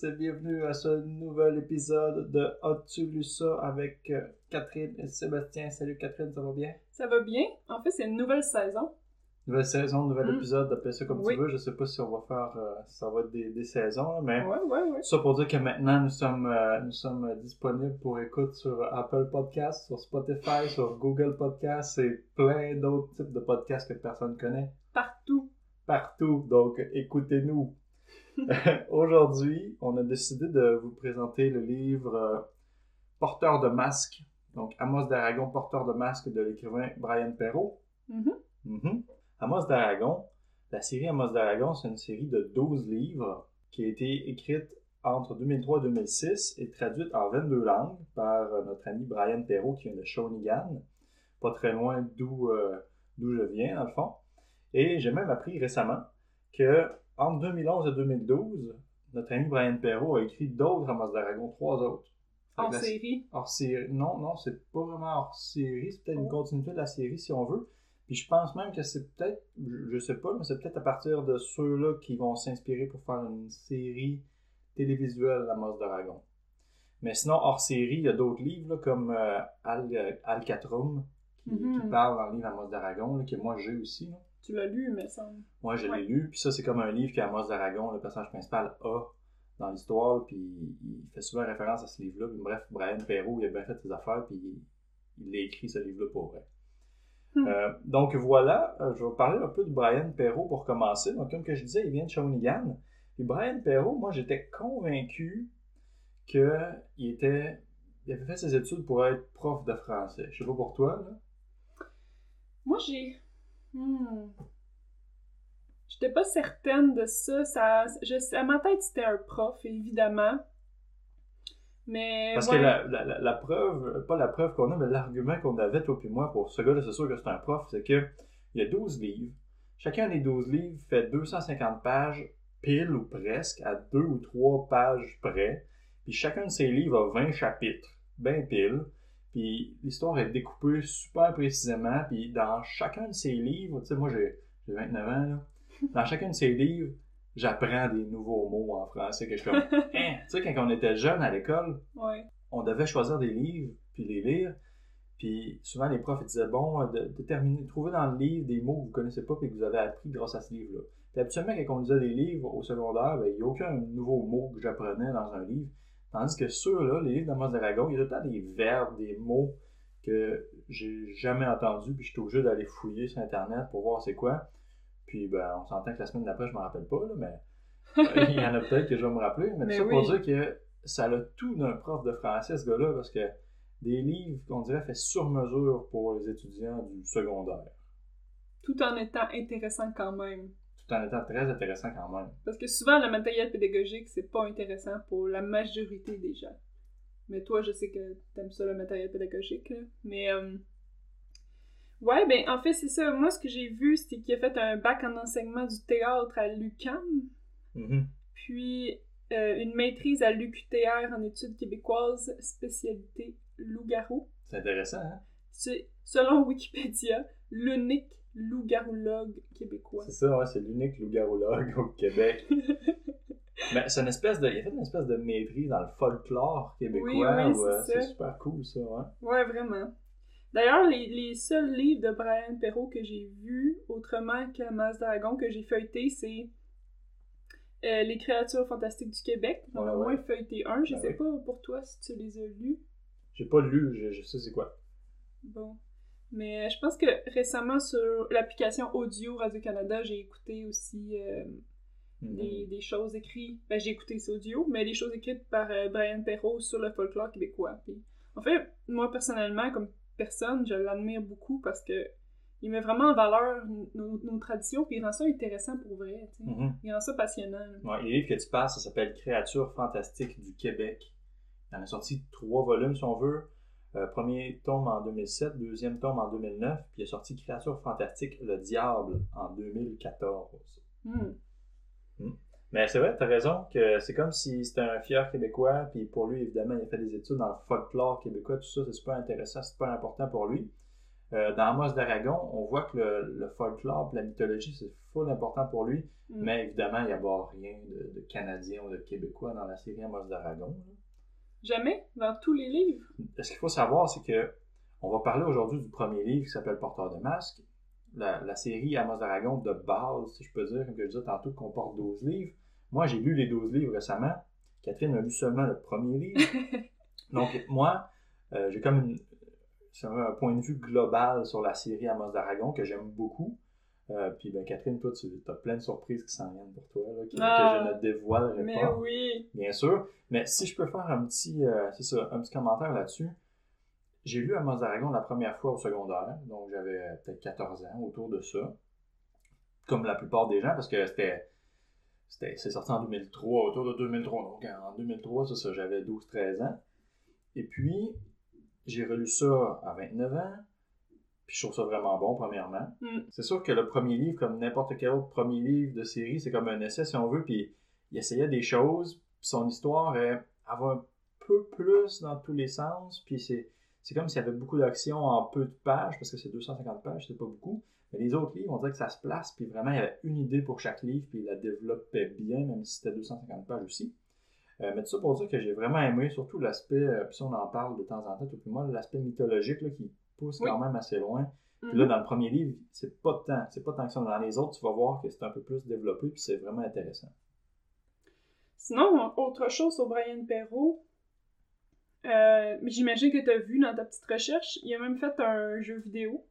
tous et bienvenue à ce nouvel épisode de As-tu lu ça avec euh, Catherine et Sébastien. Salut Catherine, ça va bien? Ça va bien. En fait, c'est une nouvelle saison. Nouvelle saison, nouvel Mm. épisode, appelle ça comme Oui. tu veux. Je sais pas si on va faire, euh, ça va être des, des saisons, là, mais Ouais, ouais, ouais. ça pour dire que maintenant nous sommes, euh, nous sommes disponibles pour écoute sur Apple Podcasts, sur Spotify, sur Google Podcasts et plein d'autres types de podcasts que personne connaît. Partout. partout. Donc, écoutez-nous. Aujourd'hui, on a décidé de vous présenter le livre euh, Porteur de masque. Donc, Amos d'Aragon, Porteur de masque de l'écrivain Brian Perrault. Mhm. Mhm. Amos d'Aragon, la série Amos d'Aragon, c'est une série de 12 livres qui a été écrite entre 2003 et 2006 et traduite en 22 langues par euh, notre ami Brian Perrault qui vient de Shawinigan, pas très loin d'où euh, d'où je viens, dans le fond. Et j'ai même appris récemment que entre 2011 et 2012, notre ami Brian Perrault a écrit d'autres Amos d'Aragon, trois autres. Fait En que la- série. hors série. Non, non, c'est pas vraiment hors série. C'est peut-être une Oh. continuité de la série si on veut. Puis je pense même que c'est peut-être, je, sais pas, mais c'est peut-être à partir de ceux-là qui vont s'inspirer pour faire une série télévisuelle Amos d'Aragon. Mais sinon, hors série, il y a d'autres livres là, comme euh, Al, euh, Alcatrum qui, Mhm. qui parle dans le livre Amos d'Aragon, là, que moi j'ai aussi. là. Tu l'as lu, mais ça. Moi, je Ouais. l'ai lu, puis ça, c'est comme un livre qu'Amos d'Aragon, le personnage principal, a dans l'histoire, puis il fait souvent référence à ce livre-là. Puis Bref, Brian Perrault, il a bien fait ses affaires, puis il, il a écrit ce livre-là pour vrai. Hmm. Euh, donc voilà, euh, je vais parler un peu de Brian Perrault pour commencer. Donc, comme que je disais, il vient de Shawinigan. Puis Brian Perrault, moi, j'étais convaincu qu'il était. Il avait fait ses études pour être prof de français. Je sais pas pour toi, là. Moi, j'ai. Hmm. J'étais pas certaine de ça. ça je, à ma tête, c'était un prof, évidemment. Mais. Parce ouais. que la, la, la, preuve, pas la preuve qu'on a, mais l'argument qu'on avait, toi et moi, pour ce gars-là, c'est sûr que c'est un prof, c'est que il y a 12 livres. Chacun des 12 livres fait 250 pages, pile ou presque, à deux ou trois pages près. Puis chacun de ces livres a 20 chapitres, ben pile. Puis l'histoire est découpée super précisément. Puis dans chacun de ces livres, tu sais, moi j'ai j'ai 29 ans, là. Dans chacun de ces livres, j'apprends des nouveaux mots en français que je comme, hein, tu sais, quand on était jeune à l'école, Ouais. on devait choisir des livres puis les lire. Puis souvent les profs ils disaient bon, euh, de, trouvez dans le livre des mots que vous connaissez pas et que vous avez appris grâce à ce livre-là. Puis habituellement quand on lisait des livres au secondaire, ben, il n'y a aucun nouveau mot que j'apprenais dans un livre. Tandis que ceux-là, les livres d'Amos d'Aragon, il y a tout le temps des verbes, des mots que j'ai jamais entendus, puis j'étais obligé d'aller fouiller sur Internet pour voir c'est quoi. Puis ben, on s'entend que la semaine d'après, je me rappelle pas, là, mais il y en a peut-être que je vais me rappeler. Mais, Mais ça pour dire que ça a tout d'un prof de français, ce gars-là, parce que des livres qu'on dirait fait sur mesure pour les étudiants du secondaire. Tout en étant intéressant quand même. Tout en étant très intéressant quand même. Parce que souvent, le matériel pédagogique, c'est pas intéressant pour la majorité des gens. Mais toi, je sais que t'aimes ça, le matériel pédagogique. là. Mais, euh, ouais, ben, en fait, c'est ça. Moi, ce que j'ai vu, c'était qu'il a fait un bac en enseignement du théâtre à l'UQAM, Mhm. puis euh, une maîtrise à l'UQTR en études québécoises, spécialité loup-garou. C'est intéressant, hein? C'est, selon Wikipédia, l'unique loup-garologue québécois. C'est ça, ouais, c'est l'unique loup-garologue au Québec. Mais c'est une espèce de. Il a fait une espèce de maîtrise dans le folklore québécois. Oui, c'est super cool, ça, ouais. Ouais, vraiment. D'ailleurs, les, les seuls livres de Brian Perrault que j'ai vus, autrement qu'Amas Dragon, que j'ai feuilleté, c'est euh, Les créatures fantastiques du Québec. J'en ai au moins feuilleté un. Je Ben sais oui. pas pour toi si tu les as lus. J'ai pas lu, je, je sais c'est quoi. Bon. Mais euh, je pense que récemment, sur l'application audio Radio-Canada, j'ai écouté aussi euh, Mhm. des, des choses écrites. Ben, j'ai écouté ça audio, mais des choses écrites par euh, Brian Perrault sur le folklore québécois. Puis, en fait, moi, personnellement, comme personne, je l'admire beaucoup parce que il met vraiment en valeur nos, nos traditions, puis il rend ça intéressant pour vrai. Mhm. Il rend ça passionnant. Ouais, les livres que tu passes, ça s'appelle Créatures fantastiques du Québec. Il en a sorti trois volumes, si on veut. Euh, premier tome en 2007, deuxième tome en 2009, puis il a sorti Créatures fantastiques, le diable, en 2014. Hmm. Mais c'est vrai, t'as raison, que c'est comme si c'était un fier Québécois, puis pour lui, évidemment, il a fait des études dans le folklore québécois, tout ça, c'est super intéressant, c'est super important pour lui. Euh, dans Amos d'Aragon, on voit que le, le folklore et la mythologie, c'est full important pour lui. Mm. Mais évidemment, il n'y a pas rien de, de Canadien ou de Québécois dans la série Amos d'Aragon. Jamais, dans tous les livres. Ce qu'il faut savoir, c'est que on va parler aujourd'hui du premier livre qui s'appelle Porteur de masque. La, la série Amos d'Aragon de base, si je peux dire, comme je disais tantôt, comporte 12 livres. Moi, j'ai lu les 12 livres récemment. Catherine a lu seulement le premier livre. Donc, moi, euh, j'ai comme une- un point de vue global sur la série Amos d'Aragon que j'aime beaucoup. Euh, puis, ben, Catherine, toi, tu as plein de surprises qui s'en viennent pour toi, là, qui- Ah. que je ne dévoilerai Mais pas oui. bien sûr. Mais si je peux faire un petit, euh, ça, un petit commentaire là-dessus. J'ai lu Amos d'Aragon la première fois au secondaire, donc j'avais euh, peut-être 14 ans, autour de ça. Comme la plupart des gens, parce que c'était, c'était c'est sorti en 2003, autour de 2003. Donc en 2003, c'est ça, j'avais 12-13 ans. Et puis, j'ai relu ça à 29 ans, puis je trouve ça vraiment bon, premièrement. Mm. C'est sûr que le premier livre, comme n'importe quel autre premier livre de série, c'est comme un essai, si on veut, puis il essayait des choses, puis son histoire, elle, elle va un peu plus dans tous les sens, puis c'est, c'est comme s'il y avait beaucoup d'action en peu de pages, parce que c'est 250 pages, c'est pas beaucoup. Mais les autres livres, on dirait que ça se place, puis vraiment, il y avait une idée pour chaque livre, puis il la développait bien, même si c'était 250 pages aussi. Euh, mais tout ça pour dire que j'ai vraiment aimé, surtout l'aspect, euh, puis ça, on en parle de temps en temps, tout plus moi, l'aspect mythologique là, qui pousse Oui. quand même assez loin. Puis là, dans le premier livre, c'est pas tant, c'est pas tant que ça. Dans les autres, tu vas voir que c'est un peu plus développé, puis c'est vraiment intéressant. Sinon, autre chose sur Brian Perrault. Euh, J'imagine que tu as vu dans ta petite recherche, il a même fait un jeu vidéo.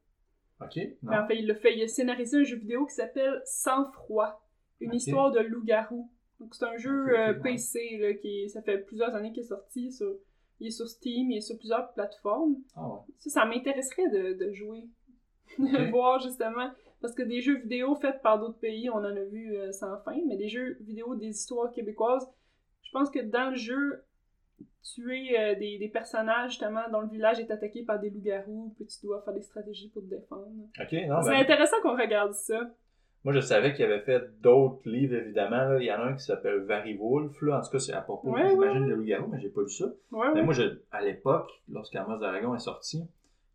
OK? Non? en fait, il l'a fait, il a scénarisé un jeu vidéo qui s'appelle Sans froid, une histoire de loup-garou. Donc c'est un jeu euh. PC là, qui ça fait plusieurs années qu'il est sorti sur il est sur Steam, il est sur plusieurs plateformes. Ah ouais. Ça, ça m'intéresserait de, de jouer, de voir justement parce que des jeux vidéo faits par d'autres pays, on en a vu euh, sans fin, mais des jeux vidéo des histoires québécoises, je pense que dans le jeu tuer euh, des, des personnages justement dont le village est attaqué par des loups-garous, puis tu dois faire des stratégies pour te défendre. OK, non, C'est ben, intéressant qu'on regarde ça. Moi, je savais qu'il avait fait d'autres livres, évidemment. là. Il y en a un qui s'appelle Very Wolf. Là. En tout cas, c'est à propos, Ouais, j'imagine, ouais. de loup-garou, mais j'ai pas lu ça. Ouais, Mais moi, je, à l'époque, lorsqu'Amos d'Aragon est sorti,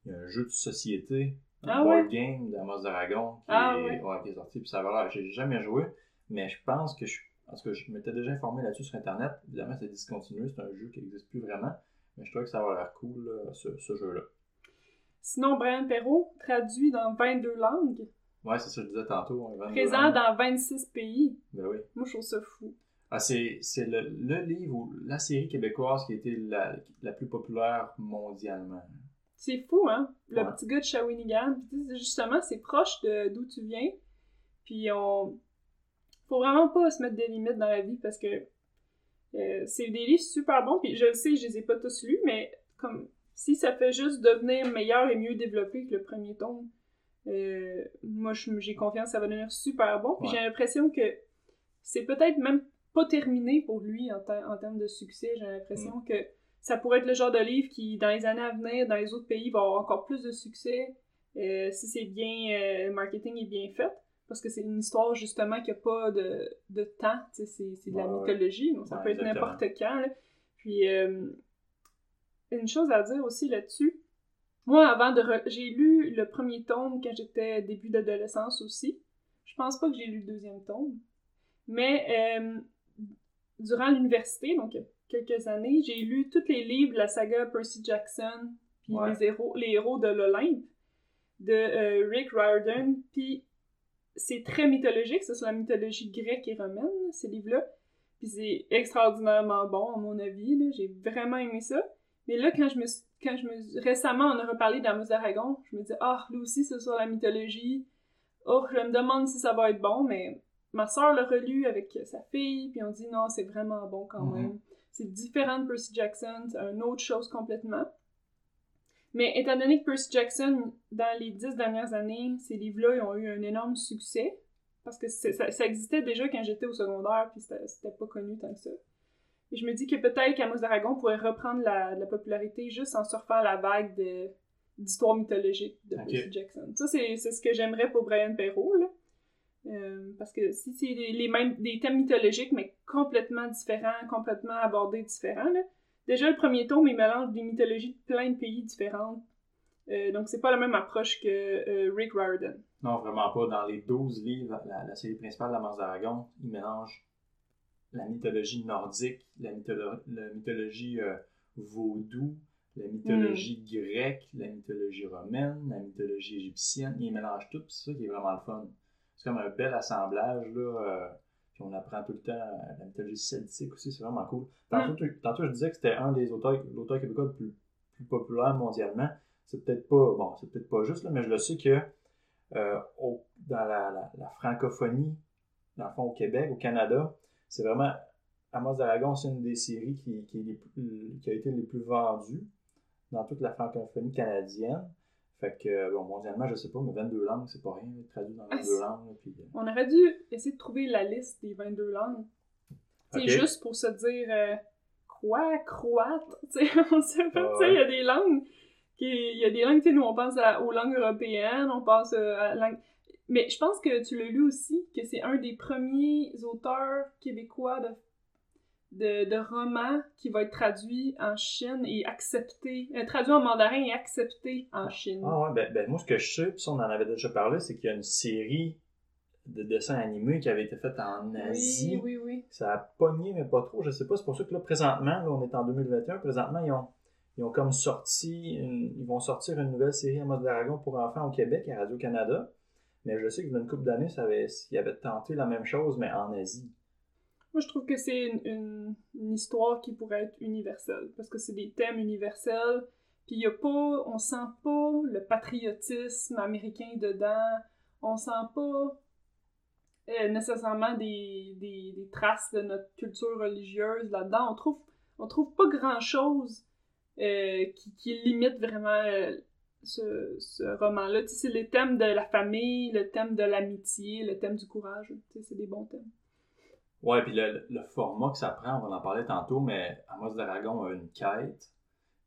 il y a un jeu de société, un Ah board game d'Amos d'Aragon qui, Ah qui est sorti, puis ça va l'air. J'ai jamais joué, mais je pense que je. Tout cas, je m'étais déjà informé là-dessus sur Internet. Évidemment, c'est discontinué, c'est un jeu qui n'existe plus vraiment. Mais je trouvais que ça va l'air cool, là, ce, ce jeu-là. Sinon, Brian Perrault, traduit dans 22 langues, Ouais, c'est ça que je disais tantôt. hein, 22 présent dans 26 pays. Ben oui. Moi, je trouve ça fou. Ah, c'est le, le livre ou la série québécoise qui a été la, la plus populaire mondialement. C'est fou, hein? Le Ouais. petit gars de Shawinigan. Justement, c'est proche d'où tu viens. Puis on. Faut vraiment pas se mettre des limites dans la vie parce que euh, c'est des livres super bons. Puis je le sais, je les ai pas tous lus, mais comme si ça fait juste devenir meilleur et mieux développé que le premier tome, euh, moi j'ai confiance ça va devenir super bon. Puis Ouais. j'ai l'impression que c'est peut-être même pas terminé pour lui en, ter- en termes de succès. J'ai l'impression Mm. que ça pourrait être le genre de livre qui, dans les années à venir, dans les autres pays, va avoir encore plus de succès euh, si c'est bien, euh, le marketing est bien fait. Parce que c'est une histoire justement qui n'a pas de, de temps, c'est de la Ouais, mythologie, donc ça Ouais, peut être n'importe quand. là. Puis, une chose à dire aussi là-dessus, moi, avant de. re- J'ai lu le premier tome quand j'étais début d'adolescence aussi. Je pense pas que j'ai lu le deuxième tome. Mais euh, durant l'université, donc quelques années, j'ai lu tous les livres de la saga Percy Jackson, puis Ouais. les, héros, les héros de l'Olympe, de euh, Rick Riordan. Puis c'est très mythologique, c'est sur la mythologie grecque et romaine, ces livres-là. Puis c'est extraordinairement bon, à mon avis. J'ai vraiment aimé ça. Mais là, quand je me suis- quand je me récemment on a reparlé d'Amos d'Aragon, je me dis ah lui aussi c'est sur la mythologie. Oh, je me demande si ça va être bon, mais ma soeur l'a relu avec sa fille, puis on dit non, c'est vraiment bon quand Mhm. même. C'est différent de Percy Jackson, c'est une autre chose complètement. Mais étant donné que Percy Jackson, dans les dix dernières années, ces livres-là ont eu un énorme succès, parce que ça, ça existait déjà quand j'étais au secondaire, puis c'était pas connu tant que ça. Et je me dis que peut-être qu'Amos d'Aragon pourrait reprendre la, la popularité juste en surfant la vague de- d'histoires mythologiques de Ok. Percy Jackson. Ça, c'est c'est ce que j'aimerais pour Brian Perrault, là. Euh, parce que si c'est les, les mêmes, des thèmes mythologiques, mais complètement différents, complètement abordés différents, là. Déjà, le premier tome, il mélange des mythologies de plein de pays différents. Euh, donc, c'est pas la même approche que euh, Rick Riordan. Non, vraiment pas. Dans les 12 livres, la, la série principale de la Mars d'Aragon, il mélange la mythologie nordique, la, mytholo- la mythologie euh, vaudou, la mythologie grecque, la mythologie romaine, la mythologie égyptienne. Il mélange tout, c'est ça qui est vraiment le fun. C'est comme un bel assemblage, là. euh, puis on apprend tout le temps euh, la mythologie celtique aussi, c'est vraiment cool. Tantôt, tantôt, je disais que c'était un des auteurs, l'auteur québécois le plus, plus populaire mondialement. C'est peut-être pas, bon, c'est peut-être pas juste, là, mais je le sais que euh, au- dans la, la- la francophonie, dans le fond au Québec, au Canada, c'est vraiment Amos d'Aragon, c'est une des séries qui, qui, est les plus- qui a été les plus vendues dans toute la francophonie canadienne. Fait que, bon, mondialement, je sais pas, mais 22 langues, c'est pas rien, traduit dans Ah, 22 c'est- langues. Puis, euh, On aurait dû essayer de trouver la liste des 22 langues. Ok. juste pour se dire euh, quoi, croate, tu sais, on sait pas, Ah tu sais, il y a des langues qui, il y a des langues, tu sais, nous on pense à- aux langues européennes, on pense euh, à la langue... Mais je pense que tu l'as lu aussi, que c'est un des premiers auteurs québécois de, de, de romans qui va être traduit en Chine et accepté, euh, traduit en mandarin et accepté en Chine. Ah ouais, ben, ben, moi, ce que je sais, puis ça, on en avait déjà parlé, c'est qu'il y a une série de dessins animés qui avait été faite en Asie. oui, oui, oui. Ça a pogné, mais pas trop. Je sais pas. C'est pour ça que là, présentement, là, on est en 2021. Présentement, ils ont, ils ont comme sorti, une- ils vont sortir une nouvelle série à mode d'Aragon pour enfants au Québec, à Radio-Canada. Mais je sais que dans une couple d'années, ça avait, ils avaient tenté la même chose, mais en Asie. Moi, je trouve que c'est une, histoire qui pourrait être universelle, parce que c'est des thèmes universels, puis il y a on sent pas le patriotisme américain dedans, on sent pas euh, nécessairement des, traces de notre culture religieuse là-dedans. On trouve, on trouve pas grand-chose euh, qui, qui limite vraiment euh, ce, ce roman-là. Tu sais, c'est les thèmes de la famille, le thème de l'amitié, le thème du courage. Tu sais, c'est des bons thèmes. Ouais, puis le, le format que ça prend, on va en parler tantôt, mais Amos d'Aragon a une quête.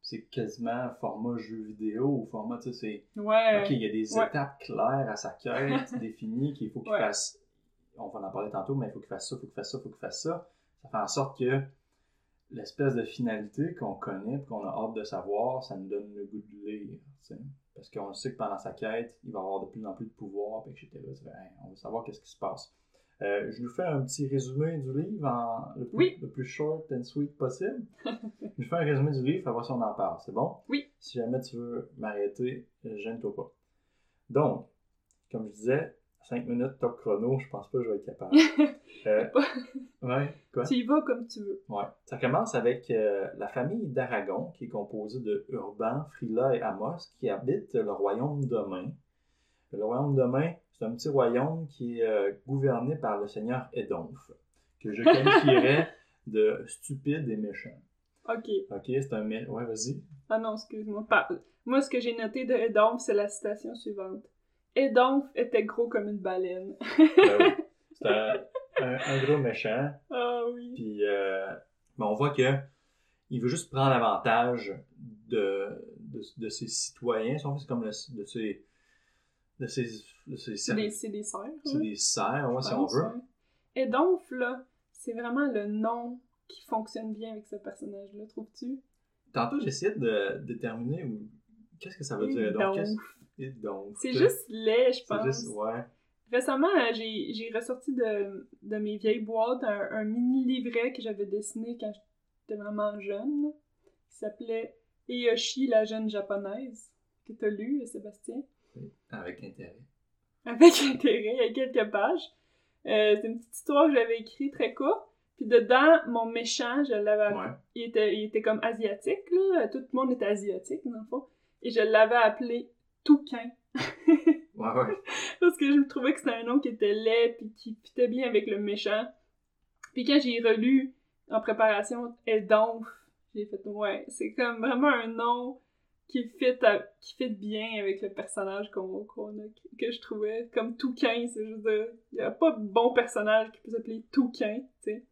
C'est quasiment un format jeu vidéo ou format, tu sais, c'est. Ouais. Ok, il y a des Ouais. étapes claires à sa quête définies qu'il faut qu'il Ouais. fasse. On va en parler tantôt, mais il faut qu'il fasse ça, il faut qu'il fasse ça, il faut qu'il fasse ça. Ça fait en sorte que l'espèce de finalité qu'on connaît et qu'on a hâte de savoir, ça nous donne le goût de lire. tu sais. Parce qu'on sait que pendant sa quête, il va avoir de plus en plus de pouvoir, etc. On veut savoir qu'est-ce qui se passe. Euh, je nous fais un petit résumé du livre en le plus, Oui. le plus short and sweet possible. je nous fais un résumé du livre, on va voir si on en parle. C'est bon? Oui. Si jamais tu veux m'arrêter, euh, gêne-toi pas. Donc, comme je disais, 5 minutes top chrono, je pense pas que je vais être capable. Euh, ouais, quoi? Tu y vas comme tu veux. Ouais. Ça commence avec euh, la famille d'Aragon, qui est composée de Urban, Frila et Amos, qui habitent le royaume de Main. Le royaume de Main, c'est un petit royaume qui est euh, gouverné par le seigneur Edonf, que je qualifierais de stupide et méchant. Ok. Ok, c'est un. Ouais, vas-y. Ah non, excuse-moi. Moi, ce que j'ai noté de Edonf, c'est la citation suivante. Edonf était gros comme une baleine. Ben oui. C'est un, un- un gros méchant. Ah oui. Puis, euh, ben, on voit que il veut juste prendre avantage de, de, de ses citoyens. Si on C'est comme le- de ses. De ses, de ses C'est des, c'est des serres. c'est des ouais, je si on veut. ouais. Edonf, là, c'est vraiment le nom qui fonctionne bien avec ce personnage-là, trouves-tu? Tantôt, j'essayais de déterminer où- qu'est-ce que ça veut dire. Donc, C'est juste laid, je C'est pense. juste, ouais. Récemment, euh, j'ai j'ai ressorti de, de mes vieilles boîtes un, un mini-livret que j'avais dessiné quand j'étais vraiment jeune, qui s'appelait Eyoshi, la jeune japonaise, que t'as lu, Sébastien, Avec intérêt. avec intérêt, il y a quelques pages. Euh, c'est une petite histoire que j'avais écrite très courte. Puis dedans, mon méchant, je l'avais Ouais. il était, il était comme asiatique, là. Tout le monde était asiatique, dans le fond. Et je l'avais appelé Touquin. Ouais, ouais. Parce que je me trouvais que c'était un nom qui était laid puis qui fitait bien avec le méchant. Puis quand j'ai relu en préparation Eldonf, j'ai fait ouais, c'est comme vraiment un nom qui fit, à- qui fit bien avec le personnage qu'on qu'on a, que je trouvais comme Touquin, c'est juste il y a pas de bon personnage qui peut s'appeler Touquin, tu sais.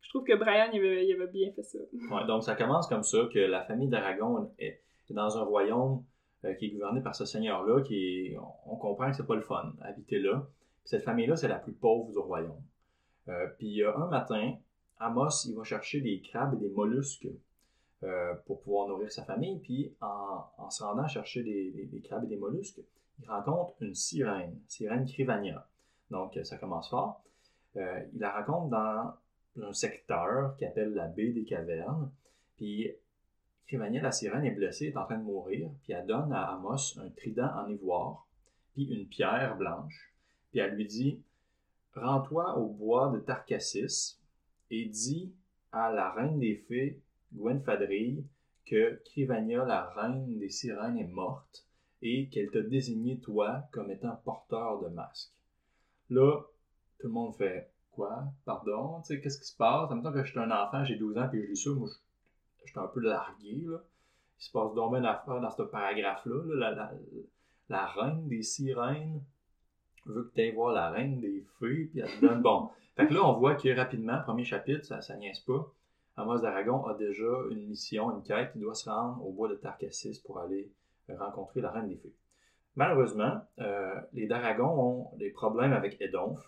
Je trouve que Brian, il avait, il avait bien fait ça. Ouais, donc ça commence comme ça, que la famille d'Aragon est, dans un royaume qui est gouverné par ce seigneur-là, qui est, on, comprend que c'est pas le fun, habiter là. Puis cette famille-là, c'est la plus pauvre du royaume. Euh, puis euh, un matin, Amos, il va chercher des crabes et des mollusques euh, pour pouvoir nourrir sa famille. Puis en, se rendant chercher des, crabes et des mollusques, il rencontre une sirène, sirène Crivania. Donc ça commence fort. il la rencontre dans un secteur qui appelle la baie des cavernes. Puis Crivania, la sirène, est blessée, est en train de mourir. Puis elle donne à Amos un trident en ivoire, puis une pierre blanche. Puis elle lui dit Rends-toi au bois de Tarcassis et dis à la reine des fées, Gwenfadrille, que Crivania, la reine des sirènes, est morte et qu'elle t'a désigné toi comme étant porteur de masque. Là, tout le monde fait Quoi? Pardon? Tu sais, qu'est-ce qui se passe? En même temps que je un enfant, j'ai 12 ans, puis je lis ça, suis un peu largué. Là. Il se passe donc une affaire dans ce paragraphe-là. La, la, reine des sirènes veut que tu ailles voir la reine des fées, puis elle te donne. Bon. Fait que là, on voit que rapidement, premier chapitre, ça, ça niaise pas. Amos d'Aragon a déjà une mission, une quête. Il doit se rendre au bois de Tarcassis pour aller rencontrer la reine des fées. Malheureusement, euh, les Dragons ont des problèmes avec Edonf.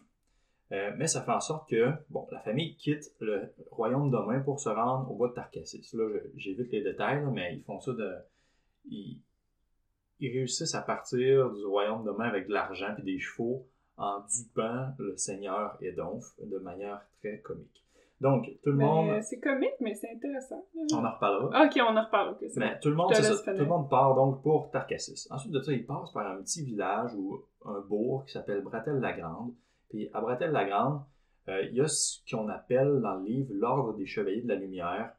Euh, mais ça fait en sorte que bon, la famille quitte le royaume d'Omain pour se rendre au bois de Tarcassis. Là, j'évite les détails, mais ils font ça de. Ils, réussissent à partir du royaume d'Omain avec de l'argent et des chevaux en dupant le seigneur Edonf de manière très comique. Donc, tout le monde. C'est comique, mais c'est intéressant. On en reparlera. Ah, ok, on en reparle. mais tout le, monde, tout le monde part donc pour Tarcassis. Ensuite de ça, il passe par un petit village ou un bourg qui s'appelle Bratel-la-Grande puis à Bratel-la-Grande, euh, il y a ce qu'on appelle dans le livre l'ordre des chevaliers de la lumière.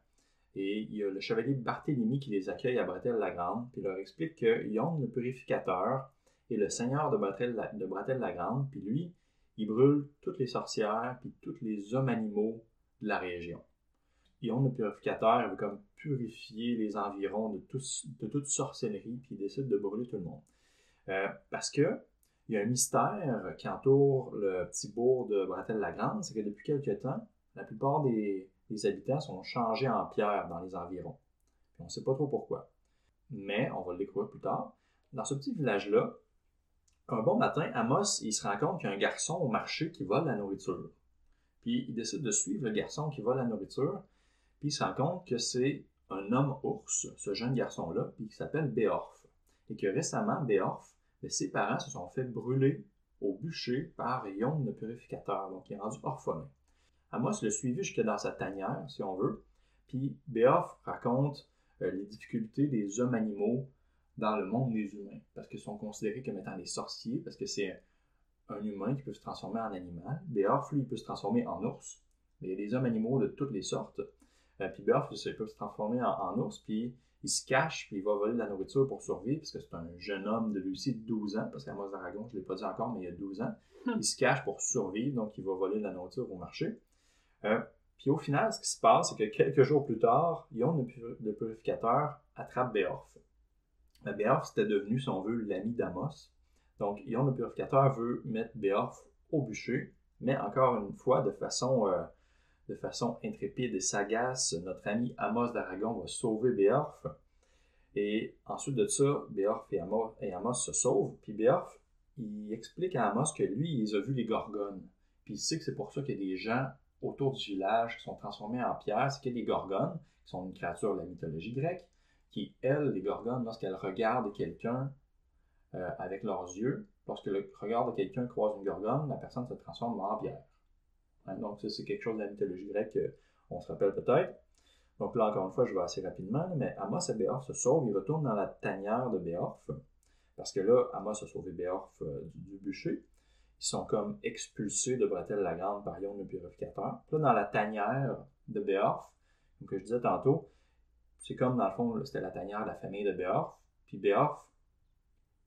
Et il y a le chevalier Barthélemy qui les accueille à Bratel-la-Grande, puis leur explique que Yon, le purificateur, est le seigneur de Bratel-la-Grande, puis lui, il brûle toutes les sorcières, puis tous les hommes animaux de la région. Yon, le purificateur, veut comme purifier les environs de, de toute sorcellerie, puis il décide de brûler tout le monde. Euh, parce que il y a un mystère qui entoure le petit bourg de Bratel-la-Grande, c'est que depuis quelques temps, la plupart des, habitants sont changés en pierre dans les environs. on ne sait pas trop pourquoi. Mais on va le découvrir plus tard. Dans ce petit village-là, un bon matin, Amos, il se rend compte qu'il y a un garçon au marché qui vole la nourriture. Puis il décide de suivre le garçon qui vole la nourriture. Puis il se rend compte que c'est un homme ours, ce jeune garçon-là, puis qui s'appelle Béorf. Et que récemment, Béorf mais ses parents se sont fait brûler au bûcher par Yon le purificateur, donc il est rendu orphelin. Amos le suivi jusque dans sa tanière, si on veut, puis Béoff raconte euh, les difficultés des hommes animaux dans le monde des humains, parce qu'ils sont considérés comme étant des sorciers, parce que c'est un humain qui peut se transformer en animal. Béoff, lui, peut se transformer en ours, mais il y a des hommes animaux de toutes les sortes. Euh, puis Béoff, il peut se transformer en ours, puis il se cache, puis il va voler de la nourriture pour survivre, parce que c'est un jeune homme de lui aussi de 12 ans, parce qu'à d'Aragon, je ne l'ai pas dit encore, mais il y a 12 ans. Hmm. Il se cache pour survivre, donc il va voler de la nourriture au marché. Euh, puis au final, ce qui se passe, c'est que quelques jours plus tard, Yon, le purificateur, attrape Béorf. Mais Béorf, c'était devenu, si on veut, l'ami d'Amos. Donc, Yon, le purificateur, veut mettre Béorf au bûcher, mais encore une fois, de façon euh, de façon intrépide et sagace, notre ami Amos d'Aragon va sauver Béorf. Et ensuite de ça, Béorf et Amos, se sauvent. Puis Béorf, il explique à Amos que lui, il a vu les gorgones. Puis il sait que c'est pour ça qu'il y a des gens autour du village qui sont transformés en pierre. C'est qu'il y a des gorgones, qui sont une créature de la mythologie grecque, qui, elles, les gorgones, lorsqu'elles regardent quelqu'un euh, avec leurs yeux, lorsque le regard de quelqu'un croise une gorgone, la personne se transforme en pierre. Hein, donc, ça, c'est quelque chose de la mythologie grecque qu'on se rappelle peut-être. Donc là, encore une fois, je vais assez rapidement, mais Amos et Béorf se sauvent, ils retournent dans la tanière de Béorf, parce que là, Amos a sauvé Béorf euh, du, bûcher. Ils sont comme expulsés de Bretel-la-Grande par Yon le purificateur. Là, dans la tanière de Béorf, comme je disais tantôt, c'est comme dans le fond, c'était la tanière de la famille de Béorf. Puis Béorf,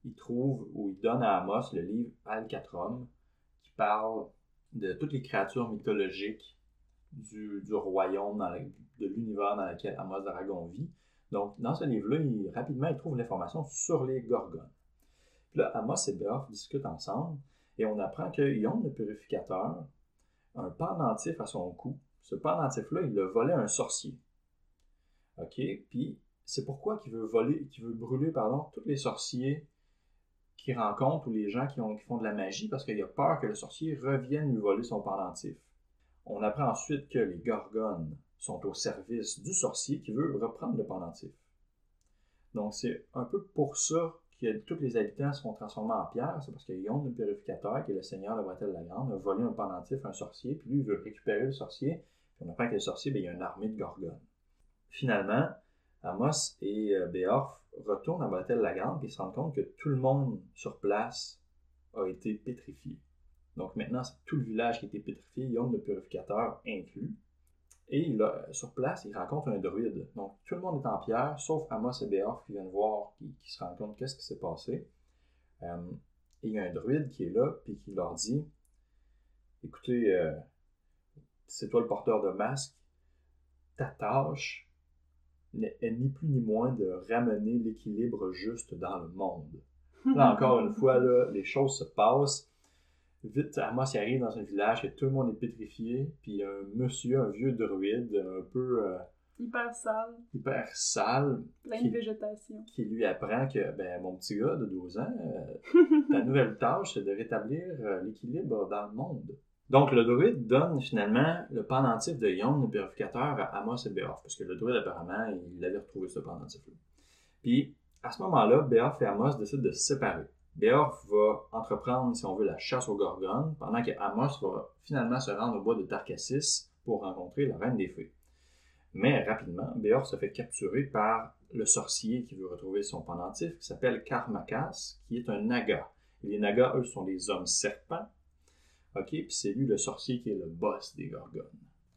il trouve ou il donne à Amos le livre Alcatrum qui parle de toutes les créatures mythologiques du, royaume, de l'univers dans lequel Amos d'Aragon vit. Donc, dans ce livre-là, il, rapidement, il trouve l'information sur les gorgones. Puis là, Amos et Beorf discutent ensemble et on apprend que Yon, le purificateur, un pendentif à son cou. Ce pendentif-là, il le volait à un sorcier. OK? Puis, c'est pourquoi il veut voler, qu'il veut brûler, pardon, tous les sorciers qui rencontre ou les gens qui, ont, qui font de la magie parce qu'il a peur que le sorcier revienne lui voler son pendentif. On apprend ensuite que les gorgones sont au service du sorcier qui veut reprendre le pendentif. Donc, c'est un peu pour ça que tous les habitants sont transformés en pierre. C'est parce que Yon, le purificateur, qui est le seigneur de Bretelle la Grande, a volé un pendentif à un sorcier, puis lui, il veut récupérer le sorcier. Puis on apprend que le sorcier, bien, il y a une armée de gorgones. Finalement, Amos et euh, Béorf retournent à Bretelle la Grande, et se rendent compte que tout le monde sur place a été pétrifié. Donc maintenant, c'est tout le village qui a été pétrifié, Yon, le purificateur inclus. Et sur place, il rencontre un druide. Donc, tout le monde est en pierre, sauf Amos et Béorf qui viennent voir, qui, qui se rendent compte qu'est-ce qui s'est passé. Euh, et il y a un druide qui est là, puis qui leur dit Écoutez, euh, c'est toi le porteur de masque, ta tâche n'est ni plus ni moins de ramener l'équilibre juste dans le monde. Là, encore une fois, là, les choses se passent vite, Amos il arrive dans un village et tout le monde est pétrifié, puis y un monsieur, un vieux druide, un peu... euh, Hyper sale, hyper sale, plein Qui- de végétation. qui lui apprend que, ben, mon petit gars de 12 ans, euh, ta nouvelle tâche, c'est de rétablir euh, l'équilibre dans le monde. Donc, le druide donne finalement le pendentif de Yon, le purificateur, à Amos et Béorf, parce que le druide, apparemment, il avait retrouvé ce pendentif-là. Puis, à ce moment-là, Béorf et Amos décident de se séparer. Béorf va entreprendre, si on veut, la chasse aux gorgones, pendant que Amos va finalement se rendre au bois de Tarcassis pour rencontrer la reine des fées. Mais rapidement, Béorf se fait capturer par le sorcier qui veut retrouver son pendentif, qui s'appelle Karmakas, qui est un naga. Les nagas, eux, sont des hommes serpents. OK, puis c'est lui le sorcier qui est le boss des gorgones.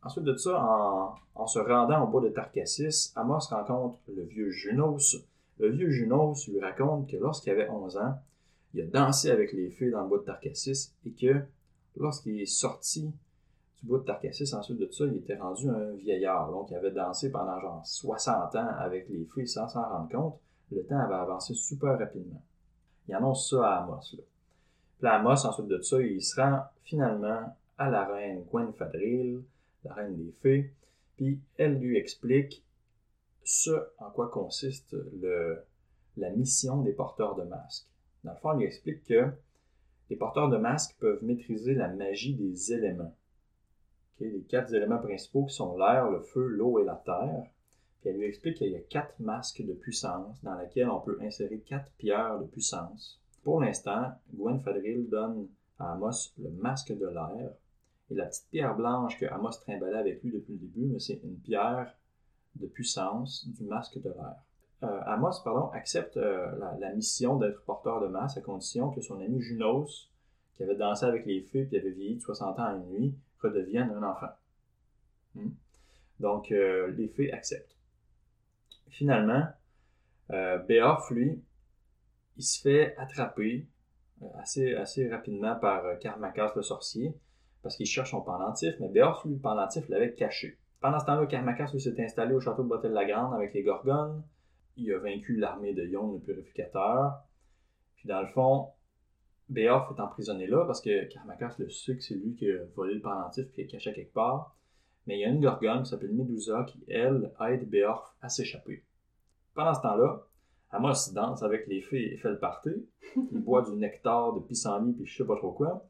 Ensuite de ça, en, se rendant au bois de Tarcassis, Amos rencontre le vieux Junos. Le vieux Junos lui raconte que lorsqu'il avait 11 ans, il a dansé avec les fées dans le bois de Tarcassis et que lorsqu'il est sorti du bois de Tarcassis, ensuite de ça, il était rendu un vieillard. Donc, il avait dansé pendant genre 60 ans avec les fées sans s'en rendre compte. Le temps avait avancé super rapidement. Il annonce ça à Amos. Là. Là, Amos, ensuite de ça, il se rend finalement à la reine Gwenfadril, la reine des fées, puis elle lui explique ce en quoi consiste le, la mission des porteurs de masques. Dans le fond, elle lui explique que les porteurs de masques peuvent maîtriser la magie des éléments. Les quatre éléments principaux qui sont l'air, le feu, l'eau et la terre. Puis elle lui explique qu'il y a quatre masques de puissance dans lesquels on peut insérer quatre pierres de puissance. Pour l'instant, Gwen Fadril donne à Amos le masque de l'air. Et la petite pierre blanche que Amos trimballait avec lui depuis le début, mais c'est une pierre de puissance du masque de l'air. Euh, Amos pardon, accepte euh, la, mission d'être porteur de masque à condition que son ami Junos, qui avait dansé avec les fées et avait vieilli de 60 ans à une nuit, redevienne un enfant. Hmm? Donc, euh, les fées acceptent. Finalement, Béorf, lui, il se fait attraper euh, assez, assez rapidement par euh, Karmakas le sorcier parce qu'il cherche son pendentif, mais Béorf, lui, le pendentif l'avait caché. Pendant ce temps-là, Karmakas s'est installé au château de Bretelle-la-Grande avec les Gorgones. Il a vaincu l'armée de Yon, le purificateur. Puis dans le fond, Béorf est emprisonné là parce que Karmakas le sait que c'est lui qui a volé le pendentif puis qui est caché quelque part. Mais il y a une gorgone qui s'appelle Medusa qui, elle, aide Béorf à s'échapper. Pendant ce temps-là, Amos danse avec les fées et fait le. Il boit du nectar de pissenlit puis je sais pas trop quoi.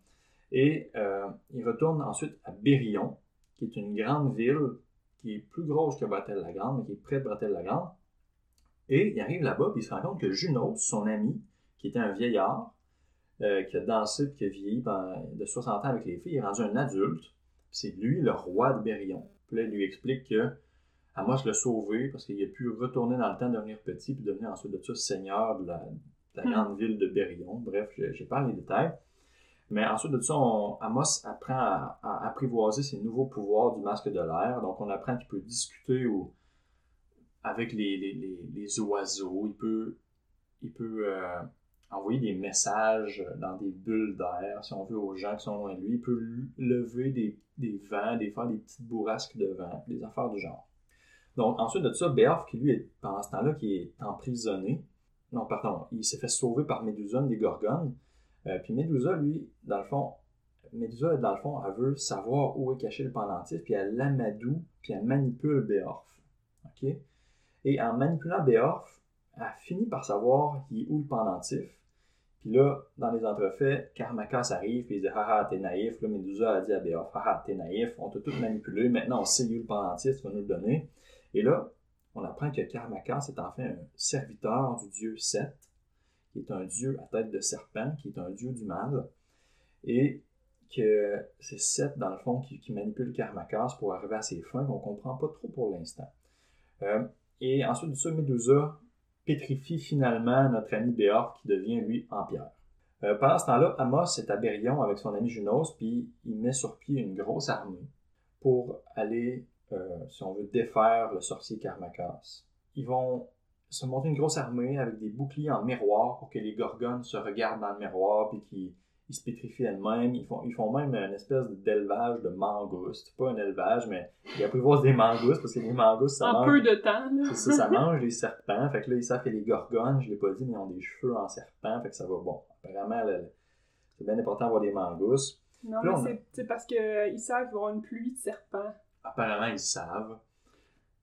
Et euh, il retourne ensuite à Bérion, qui est une grande ville qui est plus grosse que Bretelle-la-Grande, mais qui est près de Bretelle-la-Grande. Et il arrive là-bas, puis il se rend compte que Junos, son ami, qui était un vieillard, euh, qui a dansé puis qui a vieilli de 60 ans avec les filles, est rendu un adulte. C'est lui le roi de Bérion. Puis il lui explique que Amos l'a sauvé parce qu'il a pu retourner dans le temps, devenir petit, puis devenir ensuite de ça seigneur de la, de la Hmm. grande ville de Bérion. Bref, je n'ai pas les détails. Mais ensuite de ça, on- Amos apprend à, à apprivoiser ses nouveaux pouvoirs du masque de l'air. Donc, on apprend qu'il peut discuter avec les, les- les- les oiseaux. Il peut, il peut euh, envoyer des messages dans des bulles d'air, si on veut, aux gens qui sont loin de lui. Il peut lever des, des vents, des, faire des petites bourrasques de vent, des affaires du genre. Donc, ensuite de ça, Béorf, qui lui est, pendant ce temps-là, qui est emprisonné, non, pardon, il s'est fait sauver par Médusa, des Gorgones. Euh, puis Médusa, lui, dans le fond, Médusa, dans le fond, elle veut savoir où est caché le pendentif, puis elle l'amadoue, puis elle manipule Béorf. OK? Et en manipulant Béorf, elle finit par savoir il est où le pendentif, Puis là, dans les entrefaits, Karmakas arrive, puis il dit Haha, t'es naïf. Là, Medusa a dit à Béof Haha, t'es naïf, on t'a tout manipulé, maintenant on sait où le pendentif, tu vas nous le donner. Et là, on apprend que Karmakas est en fait un serviteur du dieu Seth, qui est un dieu à tête de serpent, qui est un dieu du mal, et que c'est Seth, dans le fond, qui, manipule Karmakas pour arriver à ses fins, qu'on comprend pas trop pour l'instant. Euh, et ensuite de ça, Medusa pétrifie finalement notre ami Béor qui devient, lui, en pierre. Euh, pendant ce temps-là, Amos est à Bérion avec son ami Junos, puis il met sur pied une grosse armée pour aller, euh, si on veut, défaire le sorcier Karmakas. Ils vont se monter une grosse armée avec des boucliers en miroir pour que les gorgones se regardent dans le miroir, puis qu'ils ils se pétrifient elles-mêmes. Ils font, ils font même une espèce d'élevage de mangoustes. Pas un élevage, mais il a pu voir des mangoustes parce que les mangoustes, ça En mange. peu de temps, là. Ça, ça mange les serpents. Fait que là, ils savent que les gorgones, je l'ai pas dit, mais ils ont des cheveux en serpent. Fait que ça va bon. Apparemment, c'est bien important d'avoir des mangoustes. Non, Là, mais a- c'est- parce qu'ils savent qu'il va y avoir une pluie de serpents. Apparemment, ils savent.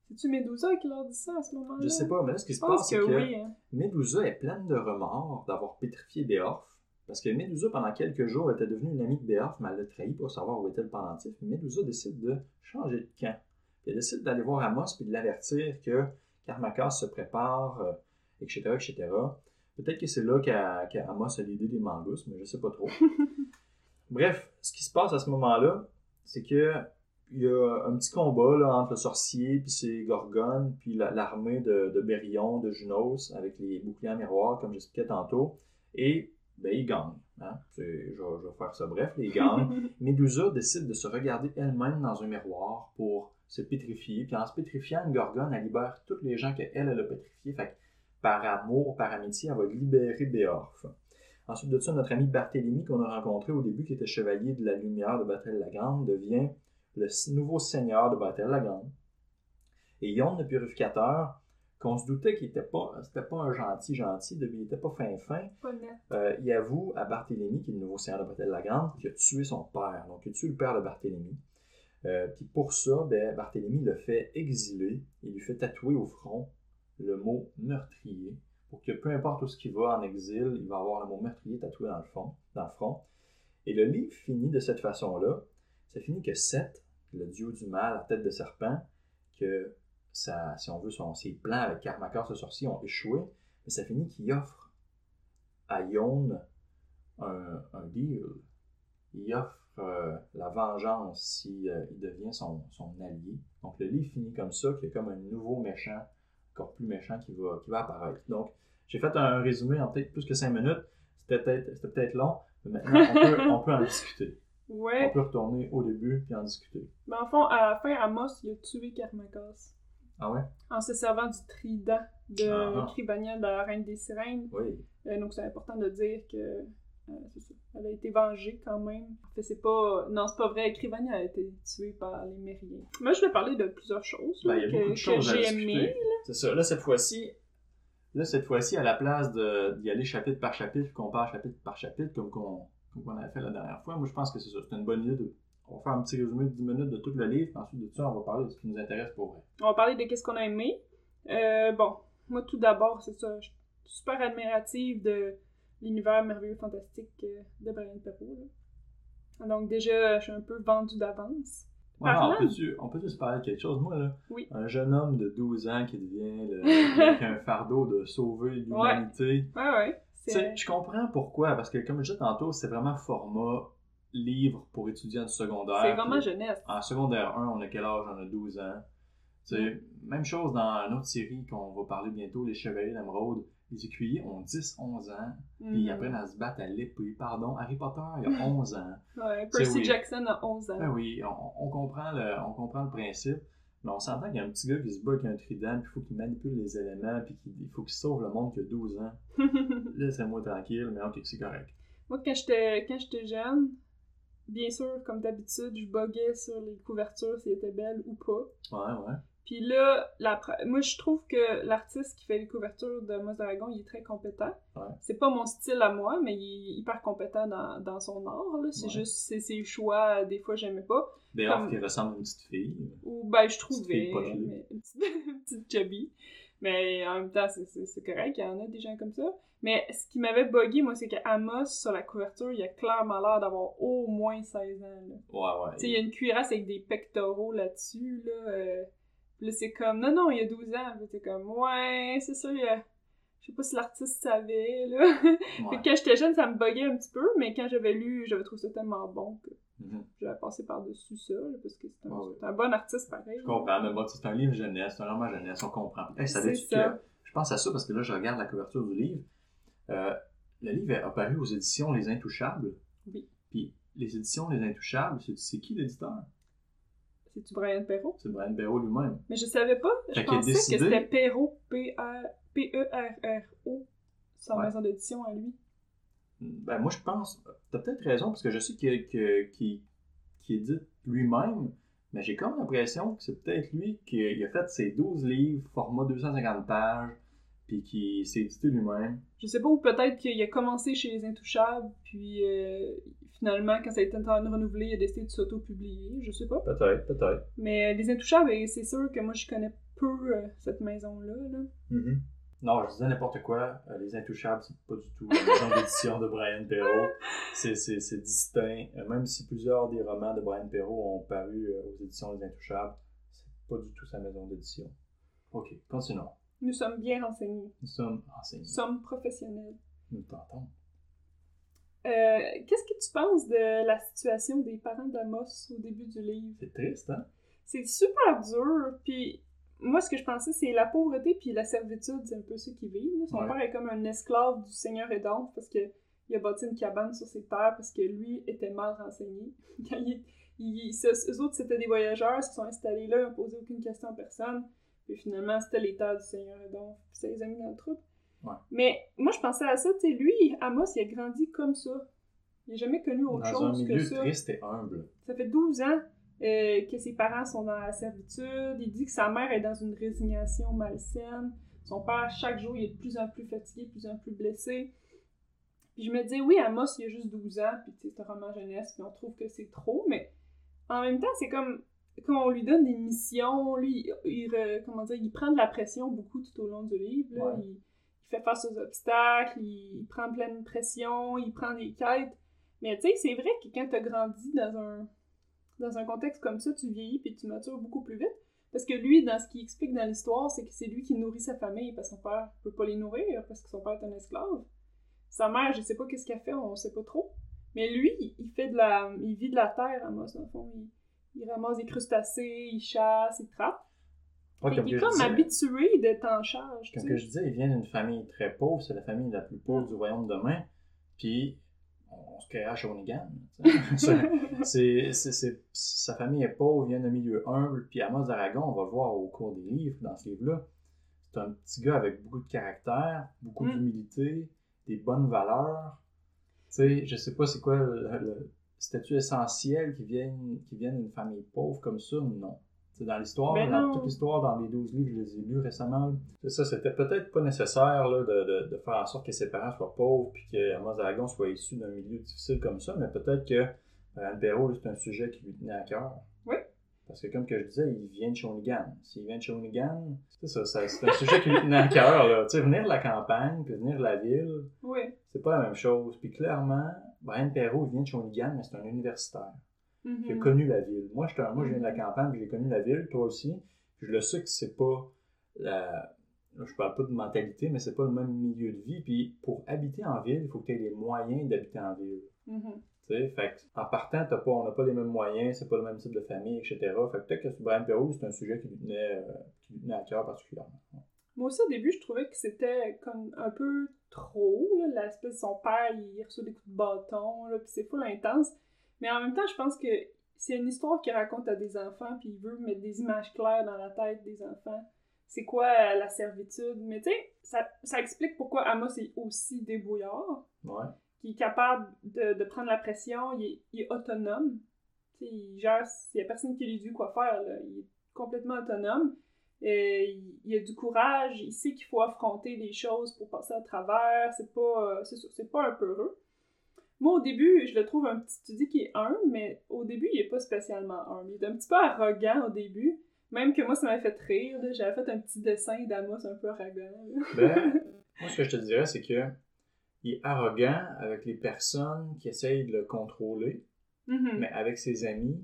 C'est-tu Medusa qui leur dit ça à ce moment-là? Je sais pas, mais là, ce qui se passe, c'est que, que oui. hein. Medusa est pleine de remords d'avoir pétrifié Béorf. Parce que Medusa, pendant quelques jours, était devenue une amie de Béorf, mais elle l'a trahi pour savoir où était le pendentif. Medusa décide de changer de camp. Elle décide d'aller voir Amos puis de l'avertir que Karmakas se prépare, euh, etc., etc. Peut-être que c'est là qu'Amos a l'idée des mangoustes, mais je sais pas trop. Bref, ce qui se passe à ce moment-là, c'est que il y a un petit combat là, entre le sorcier puis ses gorgones, puis la- l'armée de, de Bérion, de Junos, avec les boucliers en miroir, comme j'expliquais tantôt. Et ben, ils gagnent. Hein? Je, vais- je vais faire ça bref, les gagnent. Medusa décide de se regarder elle-même dans un miroir pour se pétrifier. Puis en se pétrifiant, une gorgone, elle libère tous les gens qu'elle, elle a pétrifiés. Fait que par amour, par amitié, elle va libérer Béorf. Ensuite de ça, notre ami Barthélemy, qu'on a rencontré au début, qui était chevalier de la lumière de Bethel-la-Grande, devient le nouveau seigneur de Bethel-la-Grande. Et Yon, le purificateur, qu'on se doutait qu'il n'était pas, c'était pas un gentil gentil, il n'était pas fin-fin, Pas net. euh, il avoue à Barthélemy, qui est le nouveau seigneur de Bethel-la-Grande, qu'il a tué son père. Donc, il a tué le père de Barthélemy. Euh, puis pour ça, ben, Barthélemy le fait exiler et lui fait tatouer au front le mot meurtrier. Pour que peu importe où ce qu'il va en exil, il va avoir le mot meurtrier tatoué dans le, fond, dans le front. Et le livre finit de cette façon-là. Ça finit que Seth, le dieu du mal à tête de serpent, que ça, si on veut, ses plans avec Karmakar, ce sorcier, ont échoué, mais ça finit qu'il offre à Yon un, deal. Il offre euh, la vengeance si euh, devient son, allié. Donc le livre finit comme ça, qu'il y a comme un nouveau méchant, encore plus méchant qui va, qui va apparaître. Donc j'ai fait un résumé en peut-être plus que 5 minutes. C'était peut-être peut-être long, mais maintenant on peut, on peut en discuter. On peut retourner au début puis en discuter. Mais en fond, à la fin, Amos, il a tué Karmakas. Ah ouais? En se servant du trident de Ah. Cribania de la Reine des Sirènes. Oui. Euh, donc c'est important de dire que euh, c'est ça. Elle a été vengée quand même. En fait, c'est pas. Non, c'est pas vrai. Cribania a été tuée par les Mériens. Moi, je vais parler de plusieurs choses là, Ben, il y a que, que j'ai aimées. C'est ça. Là, cette fois-ci, là, cette fois-ci, à la place de- d'y aller chapitre par chapitre, qu'on part chapitre par chapitre, comme qu'on qu'on avait fait la dernière fois, moi, je pense que c'est ça. C'est une bonne idée de. On va faire un petit résumé de 10 minutes de tout le livre, puis ensuite de ça, on va parler de ce qui nous intéresse pour vrai. On va parler de qu'est-ce qu'on a aimé. Euh, bon, moi tout d'abord, c'est ça. Je suis super admirative de l'univers merveilleux fantastique euh, de Brian Perrault. Donc déjà, je suis un peu vendue d'avance. Ouais, on peut-tu peut se parler de quelque chose? Moi, là, Oui. un jeune homme de 12 ans qui devient le- avec un fardeau de sauver l'humanité. Ouais, ouais. C'est Je comprends pourquoi, parce que comme je disais tantôt, c'est vraiment format livre pour étudiants du secondaire. c'est vraiment Puis- jeunesse. En secondaire 1, on a quel âge? On a 12 ans. Sais, Même chose dans une autre série qu'on va parler bientôt, Les Chevaliers d'Emeraude. Les écuyers ont 10, 11 ans, puis ils Mhm. apprennent à se battre à l'épée. Pardon, Harry Potter, il a 11 ans. Ouais, Percy oui. Jackson a 11 ans. Ben oui, on, on comprend le, on comprend le principe, mais on s'entend qu'il y a un petit gars qui se bat avec un trident, puis il faut qu'il manipule les éléments, puis qu'il il faut qu'il sauve le monde qui a 12 ans. Laissez-moi tranquille, mais ok, c'est correct. Moi, quand j'étais quand j'étais jeune, bien sûr, comme d'habitude, je buguais sur les couvertures si elles étaient belles ou pas. Ouais, ouais. Puis là, la moi, je trouve que l'artiste qui fait les couvertures de Moss Dragon, il est très compétent. Ouais. C'est pas mon style à moi, mais il est hyper compétent dans, dans son art. là. C'est Ouais. juste c'est ses choix, des fois, j'aimais pas. Comme- qui ressemble à une petite fille. Ou ben, je trouvais mais une petite, une petite chubby. Mais en même temps, c'est- correct, il y en a des gens comme ça. Mais ce qui m'avait bugué, moi, c'est qu'Amos, sur la couverture, il a clairement l'air d'avoir au moins 16 ans. Là. Ouais, ouais. Tu sais, il y a une cuirasse avec des pectoraux là-dessus, là. euh, puis là, c'est comme, non, non, il y a 12 ans. Puis c'est comme, ouais, c'est sûr, il a... Je sais pas si l'artiste savait, là. Ouais. Quand j'étais jeune, ça me buguait un petit peu, mais quand j'avais lu, j'avais trouvé ça tellement bon que Mhm. j'avais passé par-dessus ça, là, parce que c'est un, Ouais, bon artiste pareil. Je comprends, mais bon, c'est un livre jeunesse, c'est un roman jeunesse, on comprend. Hey, savais-tu que- Je pense à ça parce que là, je regarde la couverture du livre. Euh, le livre est apparu aux éditions Les Intouchables. Oui. Puis les éditions Les Intouchables, c'est, c'est qui l'éditeur? C'est-tu Brian Perrault? C'est Brian Perrault lui-même. Mais je savais pas. Je Fait pensais décidé- que c'était Perrault, P-E-R- P-E-R-R-O, sa Ouais. maison d'édition à lui. Ben, moi, je pense. T'as peut-être raison, parce que je sais qu'il que, qu'il édite lui-même, mais j'ai comme l'impression que c'est peut-être lui qui a fait ses 12 livres, format 250 pages, puis qui s'est édité lui-même. Je sais pas, ou peut-être qu'il a commencé chez Les Intouchables, puis euh, finalement, quand ça a été en train de renouveler, il a décidé de s'auto-publier. Je sais pas. Peut-être, peut-être. Mais euh, Les Intouchables, et c'est sûr que moi, je connais peu euh, cette maison-là. Là. Mm-hmm. Non, je disais n'importe quoi. Euh, les Intouchables, c'est pas du tout la maison d'édition de Brian Perrault. C'est, distinct. Euh, même si plusieurs des romans de Brian Perrault ont paru euh, aux éditions Les Intouchables, c'est pas du tout sa maison d'édition. Ok, continuons. Nous sommes bien renseignés. Nous sommes enseignés. Nous sommes professionnels. Nous t'entendons. Euh, Qu'est-ce que tu penses de la situation des parents d'Amos au début du livre? C'est triste, hein? C'est super dur, puis moi, ce que je pensais, c'est la pauvreté puis la servitude, c'est un peu ceux qui vivent. Son Ouais. père est comme un esclave du seigneur Edon parce que il a bâti une cabane sur ses terres parce que lui était mal renseigné. Quand il, il- ce- eux autres, c'était des voyageurs, ils se sont installés là, ils n'ont posé aucune question à personne. Puis finalement, c'était les terres du seigneur Edon, puis ça les a mis dans le trouble. Ouais. Mais moi, je pensais à ça, tu sais, lui, Amos, il a grandi comme ça. Il n'a jamais connu autre Dans un chose que ça. triste et humble. Ça fait 12 ans euh, que ses parents sont dans la servitude. Il dit que sa mère est dans une résignation malsaine. Son père, chaque jour, il est de plus en plus fatigué, de plus en plus blessé. Puis je me dis, oui, Amos, il a juste 12 ans, puis c'est un roman jeunesse, puis on trouve que c'est trop, mais en même temps, c'est comme quand on lui donne des missions, lui, il, comment dire, il prend de la pression beaucoup tout au long du livre. là. Ouais. Il, il fait face aux obstacles, il, il prend pleine pression, il prend des quêtes. Mais tu sais, c'est vrai que quand tu as grandi dans un, contexte comme ça, tu vieillis puis tu matures beaucoup plus vite. Parce que lui, dans ce qu'il explique dans l'histoire, c'est que c'est lui qui nourrit sa famille parce que son père peut pas les nourrir parce que son père est un esclave. Sa mère, je sais pas qu'est-ce qu'elle fait, on sait pas trop. Mais lui, il fait de la. il vit de la terre, dans le fond. Il, il ramasse des crustacés, il chasse, il trappe. Comme qu'il est comme disais- habitué d'être en charge. tu Comme sais. que je disais, il vient d'une famille très pauvre, c'est la famille la plus pauvre du royaume de Main. Puis, on, se crée à Shawinigan. sa famille est pauvre, vient d'un milieu humble. Puis Amos d'Aragon, on va le voir au cours des livres, dans ce livre-là, c'est un petit gars avec beaucoup de caractère, beaucoup Mm. d'humilité, des bonnes valeurs. Tu sais, je sais pas c'est quoi le, le statut essentiel qui vienne, qui vienne d'une famille pauvre comme ça, non. C'est dans l'histoire, dans non. toute l'histoire, dans les 12 livres, je les ai lus récemment. C'est ça, c'était peut-être pas nécessaire là, de, de- de faire en sorte que ses parents soient pauvres puis que Amos Aragon soit issu d'un milieu difficile comme ça, mais peut-être que euh, Perrault, là, c'est un sujet qui lui tenait à cœur. Oui. Parce que comme que je disais, il vient de Shawinigan. S'il vient de Shawinigan, c'est ça, ça- c'est un sujet qui lui tenait à cœur. là. Tu sais, venir de la campagne puis venir de la ville, Oui. c'est pas la même chose. Puis clairement, Brian Perrault, il vient de Shawinigan, mais c'est un universitaire Mhm. qui a connu la ville. Moi, un- moi, je viens de la campagne, puis j'ai connu la ville, toi aussi. Puis je le sais que c'est pas la. Je parle pas de mentalité, mais c'est pas le même milieu de vie. Puis pour habiter en ville, il faut que tu aies les moyens d'habiter en ville. Mhm. Tu sais, fait que, en partant, t'as pas, on n'a pas les mêmes moyens, c'est pas le même type de famille, etc. Fait que peut-être que sur Brian Perrault, c'est un sujet qui lui tenait, euh, qui lui tenait à cœur particulièrement. Moi aussi, au début, je trouvais que c'était comme un peu trop, l'aspect de son père, il reçoit des coups de bâton, là, puis c'est full intense. Mais en même temps, je pense que c'est une histoire qu'il raconte à des enfants, puis il veut mettre des images claires dans la tête des enfants. C'est quoi euh, la servitude? Mais tu sais, ça, ça explique pourquoi Amos est aussi débrouillard, Ouais. qui est capable de, de prendre la pression, il est, il est autonome. Tu sais, il gère, il n'y a personne qui lui dit quoi faire, là. il est complètement autonome. Euh, il, il a du courage, il sait qu'il faut affronter les choses pour passer à travers, c'est pas, euh, c'est pas un peu heureux. Moi, au début, je le trouve un petit, tu dis qu'il est humble, mais au début, il est pas spécialement humble. Il est un petit peu arrogant au début, Même que moi, ça m'avait fait rire. J'avais fait un petit dessin d'Amos un peu arrogant. Ben, moi, ce que je te dirais, c'est que il est arrogant avec les personnes qui essayent de le contrôler, Mhm. mais avec ses amis,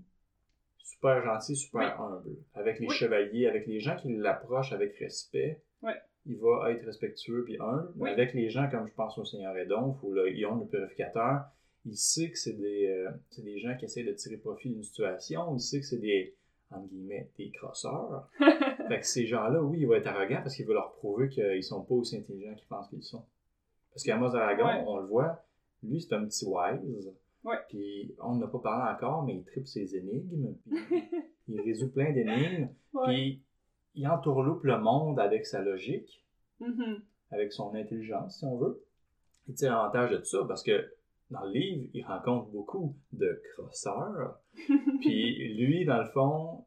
super gentil, super humble. Avec les Oui. chevaliers, avec les gens qui l'approchent avec respect. Il va être respectueux puis humble. Mais Oui. avec les gens, comme je pense au Seigneur Edonf ou le Ion le purificateur, il sait que c'est des, euh, c'est des gens qui essaient de tirer profit d'une situation, il sait que c'est des, entre guillemets, des crosseurs. Fait que ces gens-là, oui, il va être arrogant parce qu'il veut leur prouver qu'ils sont pas aussi intelligents qu'ils pensent qu'ils sont. Parce qu'Amos Aragon, Ouais. on le voit, lui, c'est un petit wise. Ouais. Puis on n'a pas parlé encore, mais il tripe ses énigmes. Puis il résout plein d'énigmes. Ouais. Puis il entourloupe le monde avec sa logique, Mhm. avec son intelligence, si on veut. Il tire avantage de tout ça parce que dans le livre, il rencontre beaucoup de crosseurs. Puis lui, dans le fond,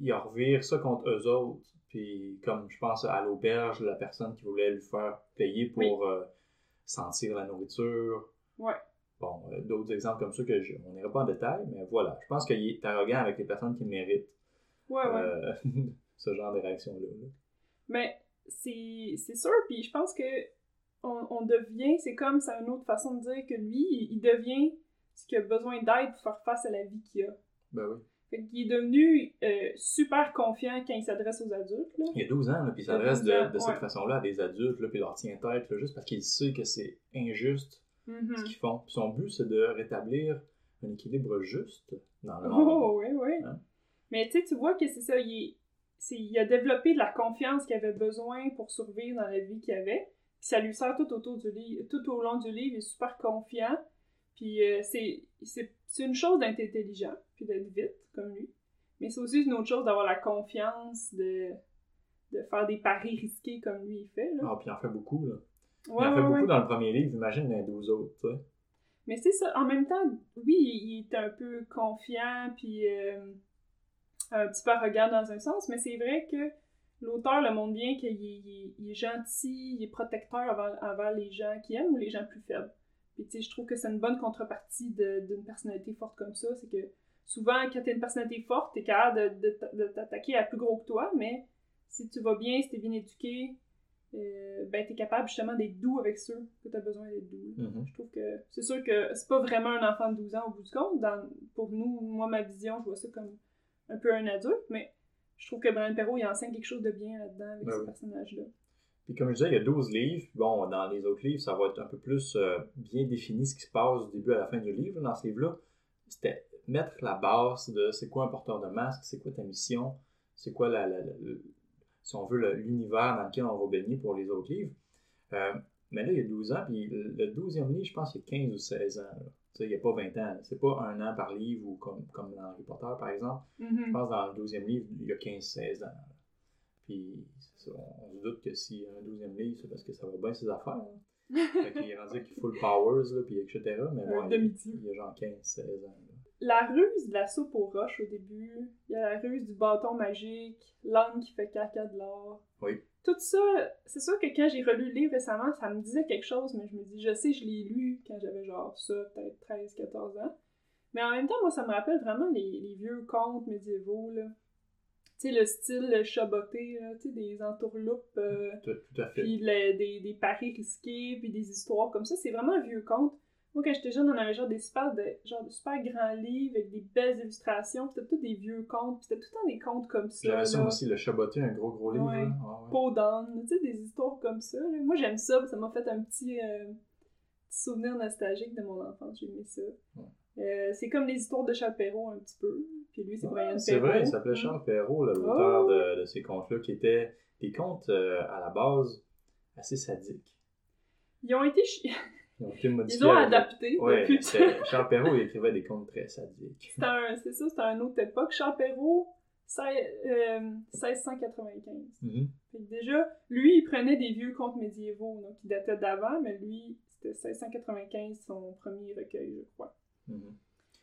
il revire ça contre eux autres. Puis comme je pense à l'auberge, la personne qui voulait lui faire payer pour euh, sentir la nourriture. Ouais. Bon, euh, d'autres exemples comme ça que je, on n'ira pas en détail, mais voilà. Je pense qu'il est arrogant avec les personnes qui méritent Ouais, ouais. euh, ce genre de réaction-là. là. Mais c'est sûr, puis je pense que on, on devient, c'est comme, c'est une autre façon de dire que lui, il, il devient ce qu'il a besoin d'aide pour faire face à la vie qu'il a. Ben oui. Fait qu'il est devenu euh, super confiant quand il s'adresse aux adultes, là. Il y a 12 ans, là, puis il s'adresse 12 ans, de, de cette ouais. façon-là à des adultes, là, puis il leur tient tête, là, juste parce qu'il sait que c'est injuste ce qu'ils font. Puis son but, c'est de rétablir un équilibre juste dans le monde. Oh, oui, oui. Hein? Mais tu sais, tu vois que c'est ça, il, est- il a développé de la confiance qu'il avait besoin pour survivre dans la vie qu'il avait. Puis ça lui sert tout, autour du livre, tout au long du livre, il est super confiant. Puis euh, c'est, c'est, une chose d'être intelligent, puis d'être vite, comme lui. Mais c'est aussi une autre chose d'avoir la confiance, de, de faire des paris risqués comme lui il fait. Là. Ah, puis il en fait beaucoup, là. Ouais, il en fait ouais, beaucoup ouais. dans le premier livre, imagine les 12 autres, tu sais. Mais c'est ça, en même temps, oui, il est un peu confiant, puis euh, un petit peu arrogant dans un sens, mais c'est vrai que l'auteur le montre bien qu'il est, il est- il est gentil, il est protecteur envers, envers les gens qui aiment ou les gens plus faibles. Puis tu sais, je trouve que c'est une bonne contrepartie de- d'une personnalité forte comme ça, c'est que souvent, quand t'as une personnalité forte, t'es capable de, de t'attaquer à plus gros que toi, mais si tu vas bien, si t'es bien éduqué, euh, ben t'es capable justement d'être doux avec ceux que t'as besoin d'être doux. Mhm. Je trouve que c'est sûr que c'est pas vraiment un enfant de 12 ans au bout du compte. Dans, pour nous, moi, ma vision, je vois ça comme un peu un adulte, mais je trouve que Brian Perrault, il enseigne quelque chose de bien là-dedans avec Ben ce oui. personnage-là. Puis comme je disais, il y a 12 livres. Puis Bon, dans les autres livres, ça va être un peu plus euh, bien défini ce qui se passe du début à la fin du livre. Dans ce livre-là, c'était mettre la base de c'est quoi un porteur de masque, c'est quoi ta mission, c'est quoi, la, la- la- le- si on veut, l'univers dans lequel on va baigner pour les autres livres. Euh, mais là, il y a 12 ans, puis le le 12e livre, je pense qu'il y a 15 ou 16 ans. là. Il n'y a pas 20 ans. là. C'est pas un an par livre ou comme, comme dans Harry Potter, par exemple. Mhm. Je pense que dans le 12e livre, il y a 15-16 ans. là. Puis ça, on, se doute que s'il y a un 12e livre, c'est parce que ça va bien ses affaires. hein. fait qu'il est rendu qu'il full powers, là, puis etc. Mais bon, il, y a genre 15-16 ans. là. La ruse de la soupe aux roches au début, il y a la ruse du bâton magique, l'âne qui fait caca de l'or. Oui. Tout ça, c'est sûr que quand j'ai relu le livre récemment, ça me disait quelque chose, mais je me dis, je sais, je l'ai lu quand j'avais genre ça, peut-être 13-14 ans. Mais en même temps, moi, ça me rappelle vraiment les, les vieux contes médiévaux, là. Tu sais, le style chaboté, là, tu sais, des entourloupes, euh, Tout, tout à fait. puis le- des, des paris risqués, puis des histoires comme ça. C'est vraiment un vieux conte. Moi, quand j'étais jeune, on avait genre des super, de, genre de super grands livres avec des belles illustrations. puis C'était tous des vieux contes. puis C'était tout le temps des contes comme ça. J'avais ça aussi, le Chaboté, un gros gros livre. Ouais. là. Ah ouais. Peau d'âne, tu sais, des histoires comme ça. là. Moi, j'aime ça. Ça m'a fait un petit, euh, petit souvenir nostalgique de mon enfance. J'ai aimé ça. Ouais. Euh, c'est comme les histoires de Charles Perrault un petit peu. Puis lui, c'est Brian c'est Perrault. vrai, il s'appelait. Charles Perrault, l'auteur Oh. de, de ces contes-là, qui étaient des contes euh, à la base assez sadiques. Ils ont été chi- Ils ont adapté Ouais, Charles Perrault, il écrivait des contes très sadiques. C'est ça, c'était une autre époque. Charles Perrault, euh, 1695. Mhm. Fait que déjà, lui, il prenait des vieux contes médiévaux, donc qui dataient d'avant, mais lui, c'était 1695 son premier recueil, je crois. Mhm.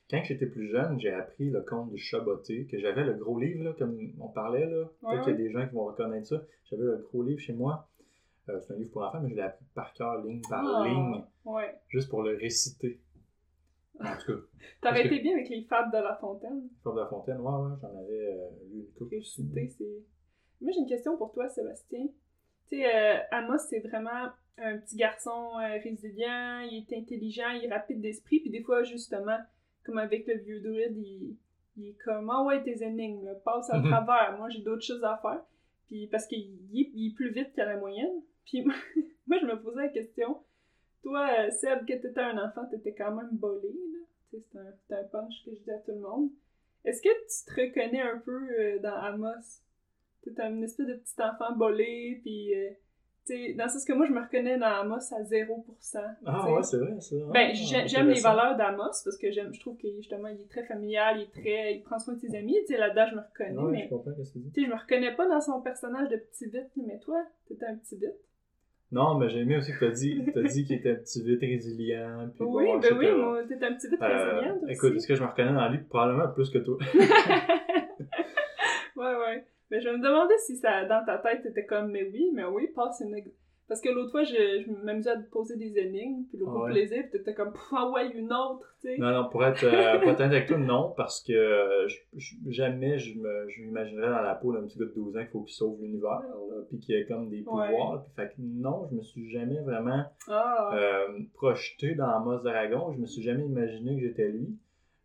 Quand j'étais plus jeune, j'ai appris le conte du Chaboté, que j'avais le gros livre, là, comme on parlait, là. Peut-être Ouais, qu'il y a des gens qui vont reconnaître ça. J'avais le gros livre chez moi. Euh, c'est un livre pour enfants, mais je l'ai appris par cœur, ligne par Ah, ligne, Ouais. juste pour le réciter. En tout cas, T'aurais que- été bien avec les fables de La Fontaine. Fort de la Fontaine, ouais, ouais, j'en avais euh, lu une couple. Réciter, c'est... Moi, j'ai une question pour toi, Sébastien. Tu sais, euh, Amos, c'est vraiment un petit garçon résilient, il est intelligent, il est rapide d'esprit, puis des fois, justement, comme avec le vieux druide, il, il est comme « Ah ouais, tes énigmes, passe à travers, moi, j'ai d'autres choses à faire. » Puis parce qu'il est, il est plus vite qu'à la moyenne. Puis moi, je me posais la question, toi, euh, Seb, quand t'étais un enfant, t'étais quand même bolé, là. C'est un, un punch que je dis à tout le monde. Est-ce que tu te reconnais un peu euh, dans Amos? T'es un espèce de petit enfant bolé, puis... euh, dans sens que moi, je me reconnais dans Amos à 0%. Ah ouais, c'est vrai, ça. Ben, Ah, j'ai- j'aime les valeurs d'Amos parce que j'aime, je trouve que justement, il est très familial, il est très, il prend soin de ses amis. Tu sais, là-dedans, je me reconnais, Ouais, mais je comprends ce que je me reconnais pas dans son personnage de petit vite. Mais toi, t'étais un petit vite. Non, mais j'ai aimé aussi que t'as dit, t'as dit qu'il était un petit vite résilient. Puis Oui, bon, ben oui, moi, t'étais un petit vite Euh, résilient, toi écoute, est-ce que je me reconnais dans lui probablement plus que toi? ouais, ouais. Mais je me demandais si ça, dans ta tête, t'étais comme, mais oui, mais oui, passe une. Parce que l'autre fois, je, je m'amusais à te poser des énigmes, puis le gros ouais. plaisir, puis t'étais comme, ah ouais, une autre, tu sais. Non, non, pour être, euh, pour être honnête avec toi, non, parce que euh, je- jamais je m'imaginerais dans la peau d'un petit gars de 12 ans qu'il faut qu'il sauve l'univers, puis qu'il ait comme des pouvoirs. Puis, fait que non, je me suis jamais vraiment Ah, euh, projeté dans Amos Dragon. Je me suis jamais imaginé que j'étais lui.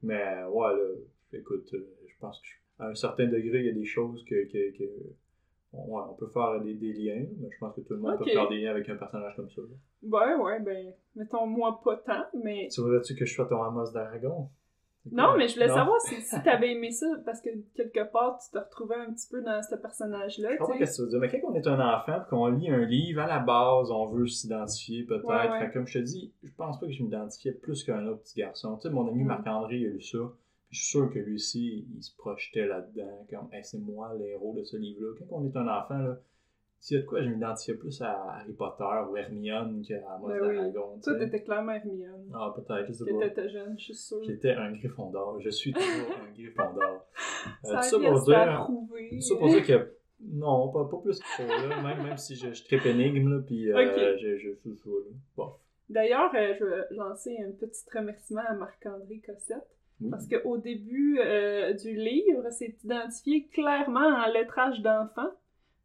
Mais ouais, là, écoute, euh, je pense que je- à un certain degré, il y a des choses que. que, que- ouais, on peut faire des, des liens, mais je pense que tout le monde peut faire des liens avec un personnage comme ça. ouais, ouais, ben, mettons, moi, pas tant, mais. Tu voudrais-tu que je sois ton Amos Dragon? Non, mais je voulais Non? savoir si, si t'avais aimé ça, parce que quelque part, tu te retrouvais un petit peu dans ce personnage-là, Je comprends ce que tu veux dire, mais quand on est un enfant et qu'on lit un livre, à la base, on veut s'identifier peut-être. Ouais, ouais. Comme je te dis, je pense pas que je m'identifiais plus qu'un autre petit garçon. Tu sais, mon ami Mm. Marc-André, a lu ça. Puis je suis sûr que lui aussi, il se projetait là-dedans, comme Hey, c'est moi l'héros de ce livre-là. Quand on est un enfant, là, y a de quoi, je m'identifiais plus à Harry Potter ou Hermione qu'à Amos Ben oui. Dragon. tu Toi, sais. t'étais clairement Hermione. Ah, peut-être, je sais Quand pas. t'étais jeune, je suis sûre. J'étais un Gryffondor. Je suis toujours un Gryffondor. Euh, Ça tout ça reste pour dire. Tout ça pour dire que non, pas, pas plus faut, là. Même, même si je, je tripe énigme, là, puis euh, Ok. je, je suis ça, là. Bon. D'ailleurs, euh, je vais lancer un petit remerciement à Marc-André Cossette. Oui. Parce qu'au début euh, du livre, c'est identifié clairement en lettrage d'enfant.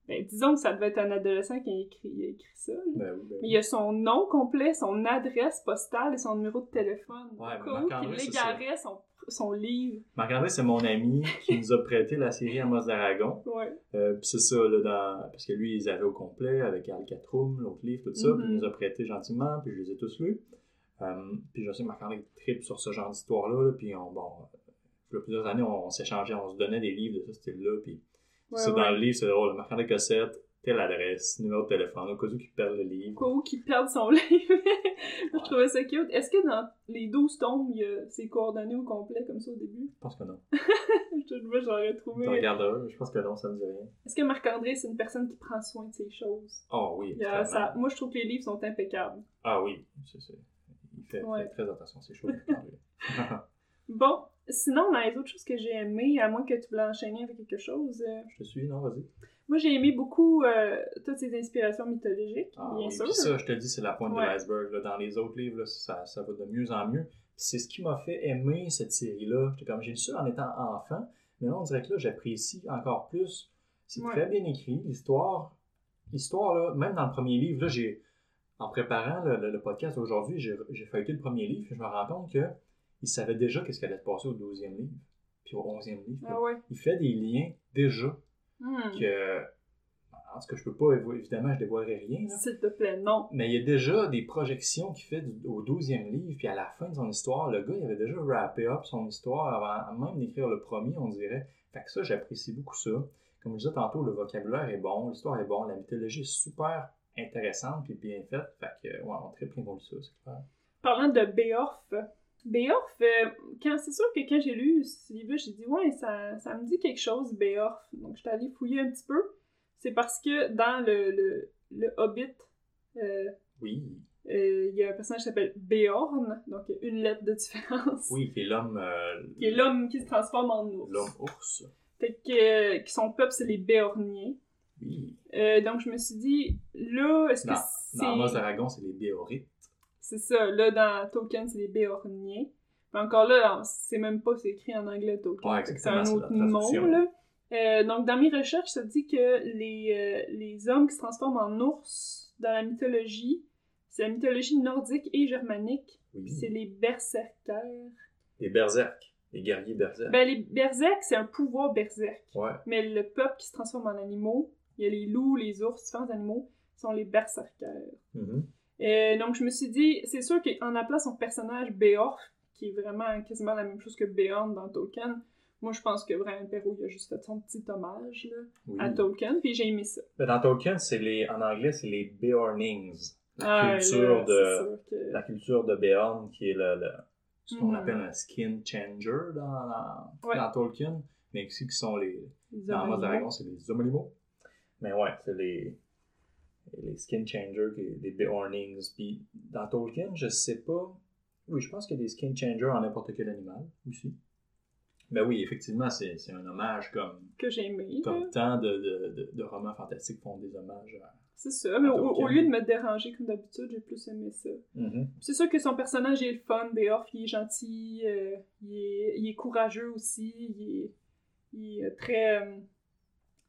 Ben, disons que ça devait être un adolescent qui a écrit, il a écrit ça. Ben ben Mais il y a son nom complet, son adresse postale et son numéro de téléphone. Ouais, Marc-André, c'est son, son livre. Marc-André, c'est mon ami qui nous a prêté la série Amos d'Aragon. Ouais. Euh, puis c'est ça, là, dans... parce que lui, ils avaient au complet avec Alcatrum, l'autre livre, tout ça. Puis il Mhm. nous a prêté gentiment, puis je les ai tous lus. Euh, puis je sais que Marc-André tripe sur ce genre d'histoire-là, là, puis on, bon, il y a plusieurs années, on, on s'échangeait, on se donnait des livres de ce style-là, puis Ouais, ça, ouais. dans le livre, c'est drôle, Marc-André Cossette, telle adresse, numéro de téléphone, au cas où qu'il perd le livre. Au cas où qu'il perde son livre. je trouvais ça cute. Est-ce que dans les 12 tomes, il y a ses coordonnées au complet comme ça au début? Je pense que non. Je moi, j'aurais Tu trouvé. regarderas, je pense que non, ça me dit rien. Est-ce que Marc-André, c'est une personne qui prend soin de ses choses? Ah oui, Il y a extrêmement. ça- Moi, je trouve que les livres sont impeccables. Ah oui, c'est, c'est- il fait, Ouais. fait très attention choses. Marc-André. Bon, sinon, dans les autres choses que j'ai aimées, à moins que tu voulais enchaîner avec quelque chose, euh, je te suis, non, vas-y. moi, j'ai aimé beaucoup euh, toutes ces inspirations mythologiques, Ah bien oui, sûr. ça, je te dis, c'est la pointe Ouais. de l'iceberg. Dans les autres livres, là, ça, ça va de mieux en mieux. C'est ce qui m'a fait aimer cette série-là. Comme, j'ai lu ça en étant enfant, mais là, on dirait que là, j'apprécie encore plus. C'est Ouais. très bien écrit. L'histoire, l'histoire, là, même dans le premier livre, là, j'ai, en préparant le, le- le podcast aujourd'hui, j'ai, feuilleté le premier livre, et je me rends compte que il savait déjà qu'est-ce qui allait se passer au 12e livre, puis au 11e livre. Ah ouais. Il fait des liens déjà Hmm. que. En tout cas, je peux pas, évidemment, je dévoilerai rien. S'il te plaît, non. Mais il y a déjà des projections qu'il fait au 12e livre, puis à la fin de son histoire, le gars, il avait déjà wrappé up son histoire avant même d'écrire le premier, on dirait. Fait que ça, j'apprécie beaucoup ça. Comme je disais tantôt, le vocabulaire est bon, l'histoire est bon, la mythologie est super intéressante puis bien faite. Fait que, ouais, on triple bien ça, c'est clair. Parlant de Beorf, Beorf, euh, quand, c'est sûr que quand j'ai lu ce livre, j'ai dit, ouais, ça, ça me dit quelque chose, Beorf. Donc, je suis allée fouiller un petit peu. C'est parce que dans le, le, le Hobbit, euh, Oui, euh, il y a un personnage qui s'appelle Beorn, donc une lettre de différence. oui, qui est l'homme. euh, Qui est l'homme qui se transforme en ours. L'homme ours. Fait que, euh, que son peuple, c'est les Béorniens. Oui. Euh, donc, je me suis dit, là, est-ce que Dans, c'est... dans Amos d'Aragon, c'est les Béorites. C'est ça, là, dans Tolkien, c'est les Béorniens. Mais encore là, c'est même pas, écrit en anglais Tolkien. Ouais, c'est un autre nom, là. Euh, donc, dans mes recherches, ça dit que les, euh, les hommes qui se transforment en ours dans la mythologie, c'est la mythologie nordique et germanique, Oui. c'est les berserkers. Les berserk. Les guerriers berserk. Ben, les berserk, c'est un pouvoir berserk. Ouais. Mais le peuple qui se transforme en animaux, il y a les loups, les ours, différents animaux, sont les berserkers. Euh, donc, je me suis dit, c'est sûr qu'en appelant son personnage Beorn, qui est vraiment quasiment la même chose que Beorn dans Tolkien, moi, je pense que Brian Perrault, il a juste fait son petit hommage là, Oui. à Tolkien, puis j'ai aimé ça. Mais dans Tolkien, c'est les, en anglais, c'est les Beornings. La Ah, culture là, de, que- la culture de Beorn, qui est le, le- ce qu'on Mhm. appelle un skin changer dans, dans, Ouais. dans Tolkien, mais aussi qui sont les, les dans. Dragon, c'est les hommes animaux. Mais ouais, c'est les, les skin changers, les Beornings. Puis dans Tolkien, je sais pas. Oui, je pense qu'il y a des skin changers en n'importe quel animal aussi. Mais oui, effectivement, c'est un hommage comme, que j'ai aimé. là. comme tant de, de, de, de romans fantastiques font des hommages à. C'est ça, mais au, lieu de me déranger comme d'habitude, j'ai plus aimé ça. C'est sûr que son personnage il est le fun, Beorn, il est gentil, euh, il, est, il est courageux aussi, il est, il est très... euh,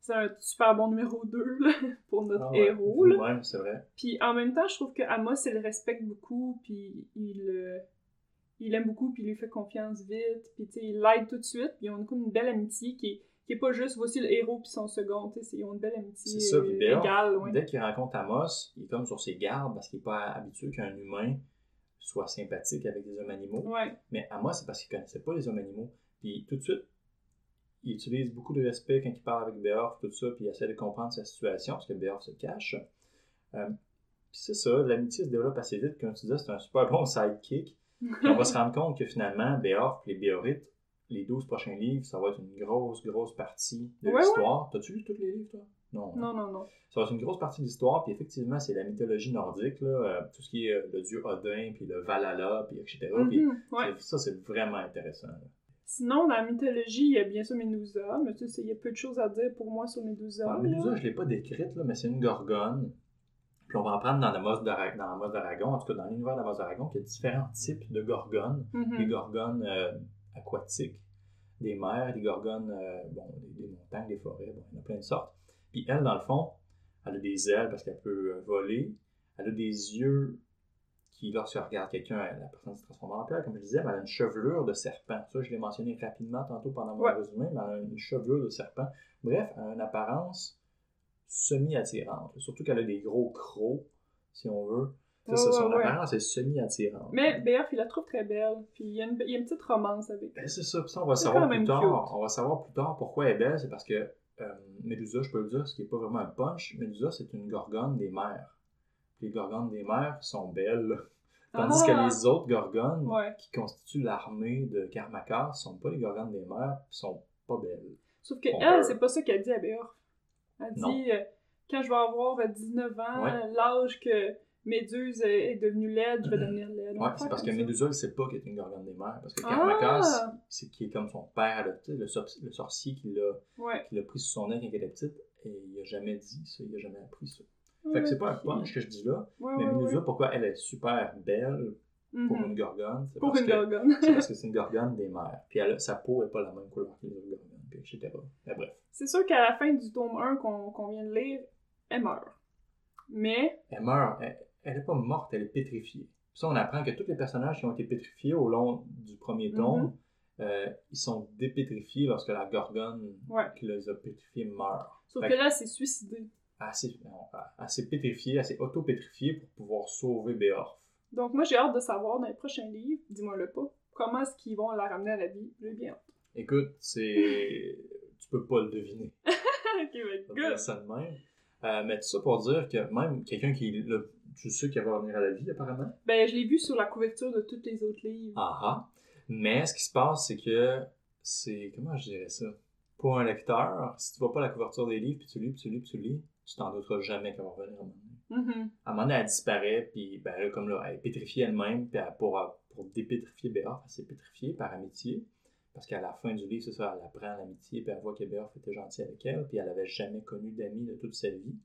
c'est un super bon numéro 2 là, pour notre Ah ouais, héros. Là. C'est vrai. Puis en même temps, je trouve que Amos, il le respecte beaucoup, puis il, euh, il aime beaucoup, puis il lui fait confiance vite, puis tu sais, il l'aide tout de suite, puis ils ont comme une belle amitié qui est, qui est pas juste voici le héros puis son second, tu sais, ils ont une belle amitié C'est ça, puis euh, Beorn, égale, ouais. Dès qu'il rencontre Amos, il est comme sur ses gardes parce qu'il n'est pas habitué qu'un humain soit sympathique avec des hommes animaux. Ouais, Mais Amos, c'est parce qu'il connaissait pas les hommes animaux. Puis tout de suite, il utilise beaucoup de respect quand il parle avec Beorn, tout ça, puis il essaie de comprendre sa situation parce que Beorn se cache. Euh, puis c'est ça, l'amitié se développe assez vite. Comme tu disais, c'est un super bon sidekick. On va se rendre compte que finalement, Beorn et les Béorites, les 12 prochains livres, ça va être une grosse, grosse partie de Ouais, l'histoire. T'as-tu lu tous les livres, toi? Non. hein? non, non, non. Ça va être une grosse partie de l'histoire, puis effectivement, c'est la mythologie nordique, là, euh, tout ce qui est euh, le dieu Odin, puis le Valhalla, puis etc. Puis Mhm, ouais. c'est- ça, c'est vraiment intéressant. là. Sinon, dans la mythologie, il y a bien sûr Médusa, mais tu sais, il y a peu de choses à dire pour moi sur Médusa. Ah. Médusa, je ne l'ai pas décrite, là, mais c'est une gorgone. Puis on va en prendre dans la mode d'Aragon, en tout cas dans l'univers de la mode d'Aragon, qu'il y a différents types de gorgones. Mhm. Des gorgones euh, aquatiques, des mers, des gorgones, euh, bon, des, des montagnes, des forêts, bon, il y en a plein de sortes. Puis elle, dans le fond, elle a des ailes parce qu'elle peut euh, voler. Elle a des yeux qui, lorsqu'elle regarde quelqu'un, elle- la personne se transforme en pierre, comme je disais, mais elle a une chevelure de serpent. Ça, je l'ai mentionné rapidement tantôt pendant mon Ouais. résumé, mais elle a une chevelure de serpent. Bref, elle a une apparence semi-attirante. Surtout qu'elle a des gros crocs, si on veut. Ça, Ouais, ça, son ouais, ouais. apparence est semi-attirante. Mais Beorn, il la trouve très belle, puis il y a une, il y a une petite romance avec Ben, elle. c'est ça, puis ça, on va savoir plus tard. cute. On va savoir plus tard pourquoi elle est belle. C'est parce que euh, Médusa, je peux le dire, ce qui n'est pas vraiment un punch, Médusa, c'est une gorgone des mers. Puis les gorgones des mers sont belles. Tandis Ah! que les autres gorgones Ouais. qui constituent l'armée de Karmakar sont pas les gorgones des mers, puis sont pas belles. Sauf que elle, c'est pas ça qu'elle dit à Beorn. Elle dit, euh, quand je vais avoir euh, 19 ans, Ouais. l'âge que Méduse est devenue laide, je vais devenir laide. Ouais, c'est parce que ne sait pas qu'elle est une gorgone des mers. Parce que Ah! Karmakar, c'est qui est comme son père, le, sor- le sorcier qui l'a Ouais. pris sous son nez quand elle était petite, et il a jamais dit ça, il a jamais appris ça. Fait que c'est pas un punch que je dis là, Ouais, mais ouais. pourquoi elle est super belle pour une gorgone? C'est Pour parce une que- gorgone. C'est parce que c'est une gorgone des mers. Puis elle sa peau est pas la même couleur que les autres gorgones, puis etc. Mais bref. C'est sûr qu'à la fin du tome 1 qu'on qu'on vient de lire, elle meurt. Mais, Elle meurt, elle, elle est pas morte, elle est pétrifiée. Puis ça, on apprend que tous les personnages qui ont été pétrifiés au long du premier Mhm. tome, euh, ils sont dépétrifiés lorsque la gorgone ouais. qui les a pétrifiés meurt. Sauf Fait que là, elle s'est suicidée. Assez, non, assez pétrifiée, assez auto-pétrifiée pour pouvoir sauver Beorf. Donc moi, j'ai hâte de savoir dans les prochains livres, dis-moi le pas, comment est-ce qu'ils vont la ramener à la vie. J'ai bien hâte. Écoute, c'est. tu peux pas le deviner. ok, mais dire good. ça de même. Euh, mais tout ça pour dire que même quelqu'un qui. le- tu sais qu'il va revenir à la vie, apparemment? Ben, je l'ai vu sur la couverture de tous les autres livres. Ah ah. Mais ce qui se passe, c'est que c'est. Comment je dirais ça? Pour un lecteur, si tu vois pas la couverture des livres, puis tu lis, puis tu lis, puis tu lis, tu t'en douteras jamais qu'elle va revenir à un moment donné. Mhm. À un moment donné, elle disparaît, puis ben, là, comme là, elle est pétrifiée elle-même, puis elle- pour, pour dépétrifier Béorf, elle s'est pétrifiée par amitié. Parce qu'à la fin du livre, c'est ça, elle apprend l'amitié, puis elle voit que Béorf était gentil avec elle, puis elle avait jamais connu d'amis de toute sa vie,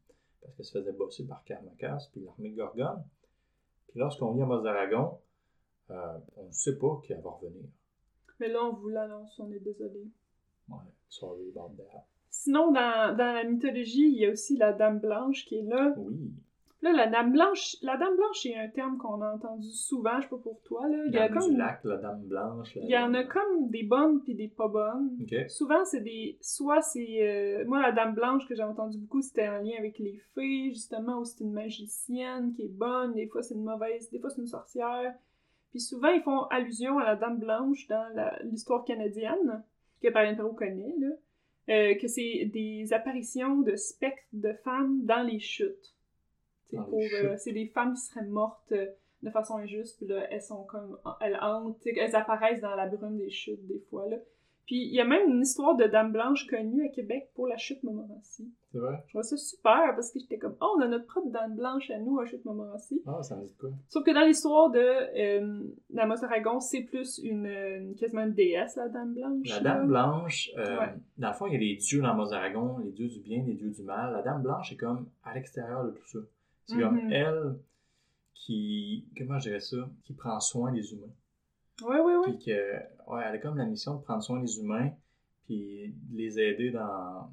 parce qu'elle se faisait bosser par Karmakas, puis l'armée de Gorgone. Puis lorsqu'on lit Amos d'Aragon, Euh, on ne sait pas qui va revenir. Mais là, on vous l'annonce, on est désolé. Ouais, sorry about that. Sinon, dans, dans la mythologie, il y a aussi la Dame Blanche qui est là. Oui. Là, la Dame Blanche, la Dame Blanche, c'est un terme qu'on a entendu souvent, je sais pas pour toi, là. Il y a comme... du lac, la dame blanche. la Il y en a comme des bonnes puis des pas bonnes. Souvent, c'est des. Soit c'est. euh, Moi, la Dame Blanche que j'ai entendu beaucoup, c'était en lien avec les fées, justement, où c'est une magicienne qui est bonne, des fois c'est une mauvaise, des fois c'est une sorcière. Puis souvent, ils font allusion à la Dame Blanche dans la- l'histoire canadienne, que Parine Perrault connaît, là. Euh, que c'est des apparitions de spectres de femmes dans les chutes. C'est euh, des femmes qui seraient mortes euh, de façon injuste, puis là, elles sont comme, elles hantent, elles apparaissent dans la brume des chutes des fois, là. Puis il y a même une histoire de Dame Blanche connue à Québec pour la chute Montmorency. C'est vrai? Je trouve ça super parce que j'étais comme, oh, on a notre propre Dame Blanche à nous à chute Montmorency. Ah, ça me dit quoi? Sauf que dans l'histoire de euh, Namos Aragon, c'est plus une, une- quasiment une déesse, la Dame Blanche. La là. Dame Blanche, euh, Ouais. dans le fond, il y a les dieux dans Mozaragon, les dieux du bien, les dieux du mal. La Dame Blanche est comme à l'extérieur de tout ça. C'est Mhm. comme elle qui, comment je dirais ça, qui prend soin des humains. Ouais, ouais, ouais. Puis que, ouais, elle a comme la mission de prendre soin des humains, puis de les aider dans.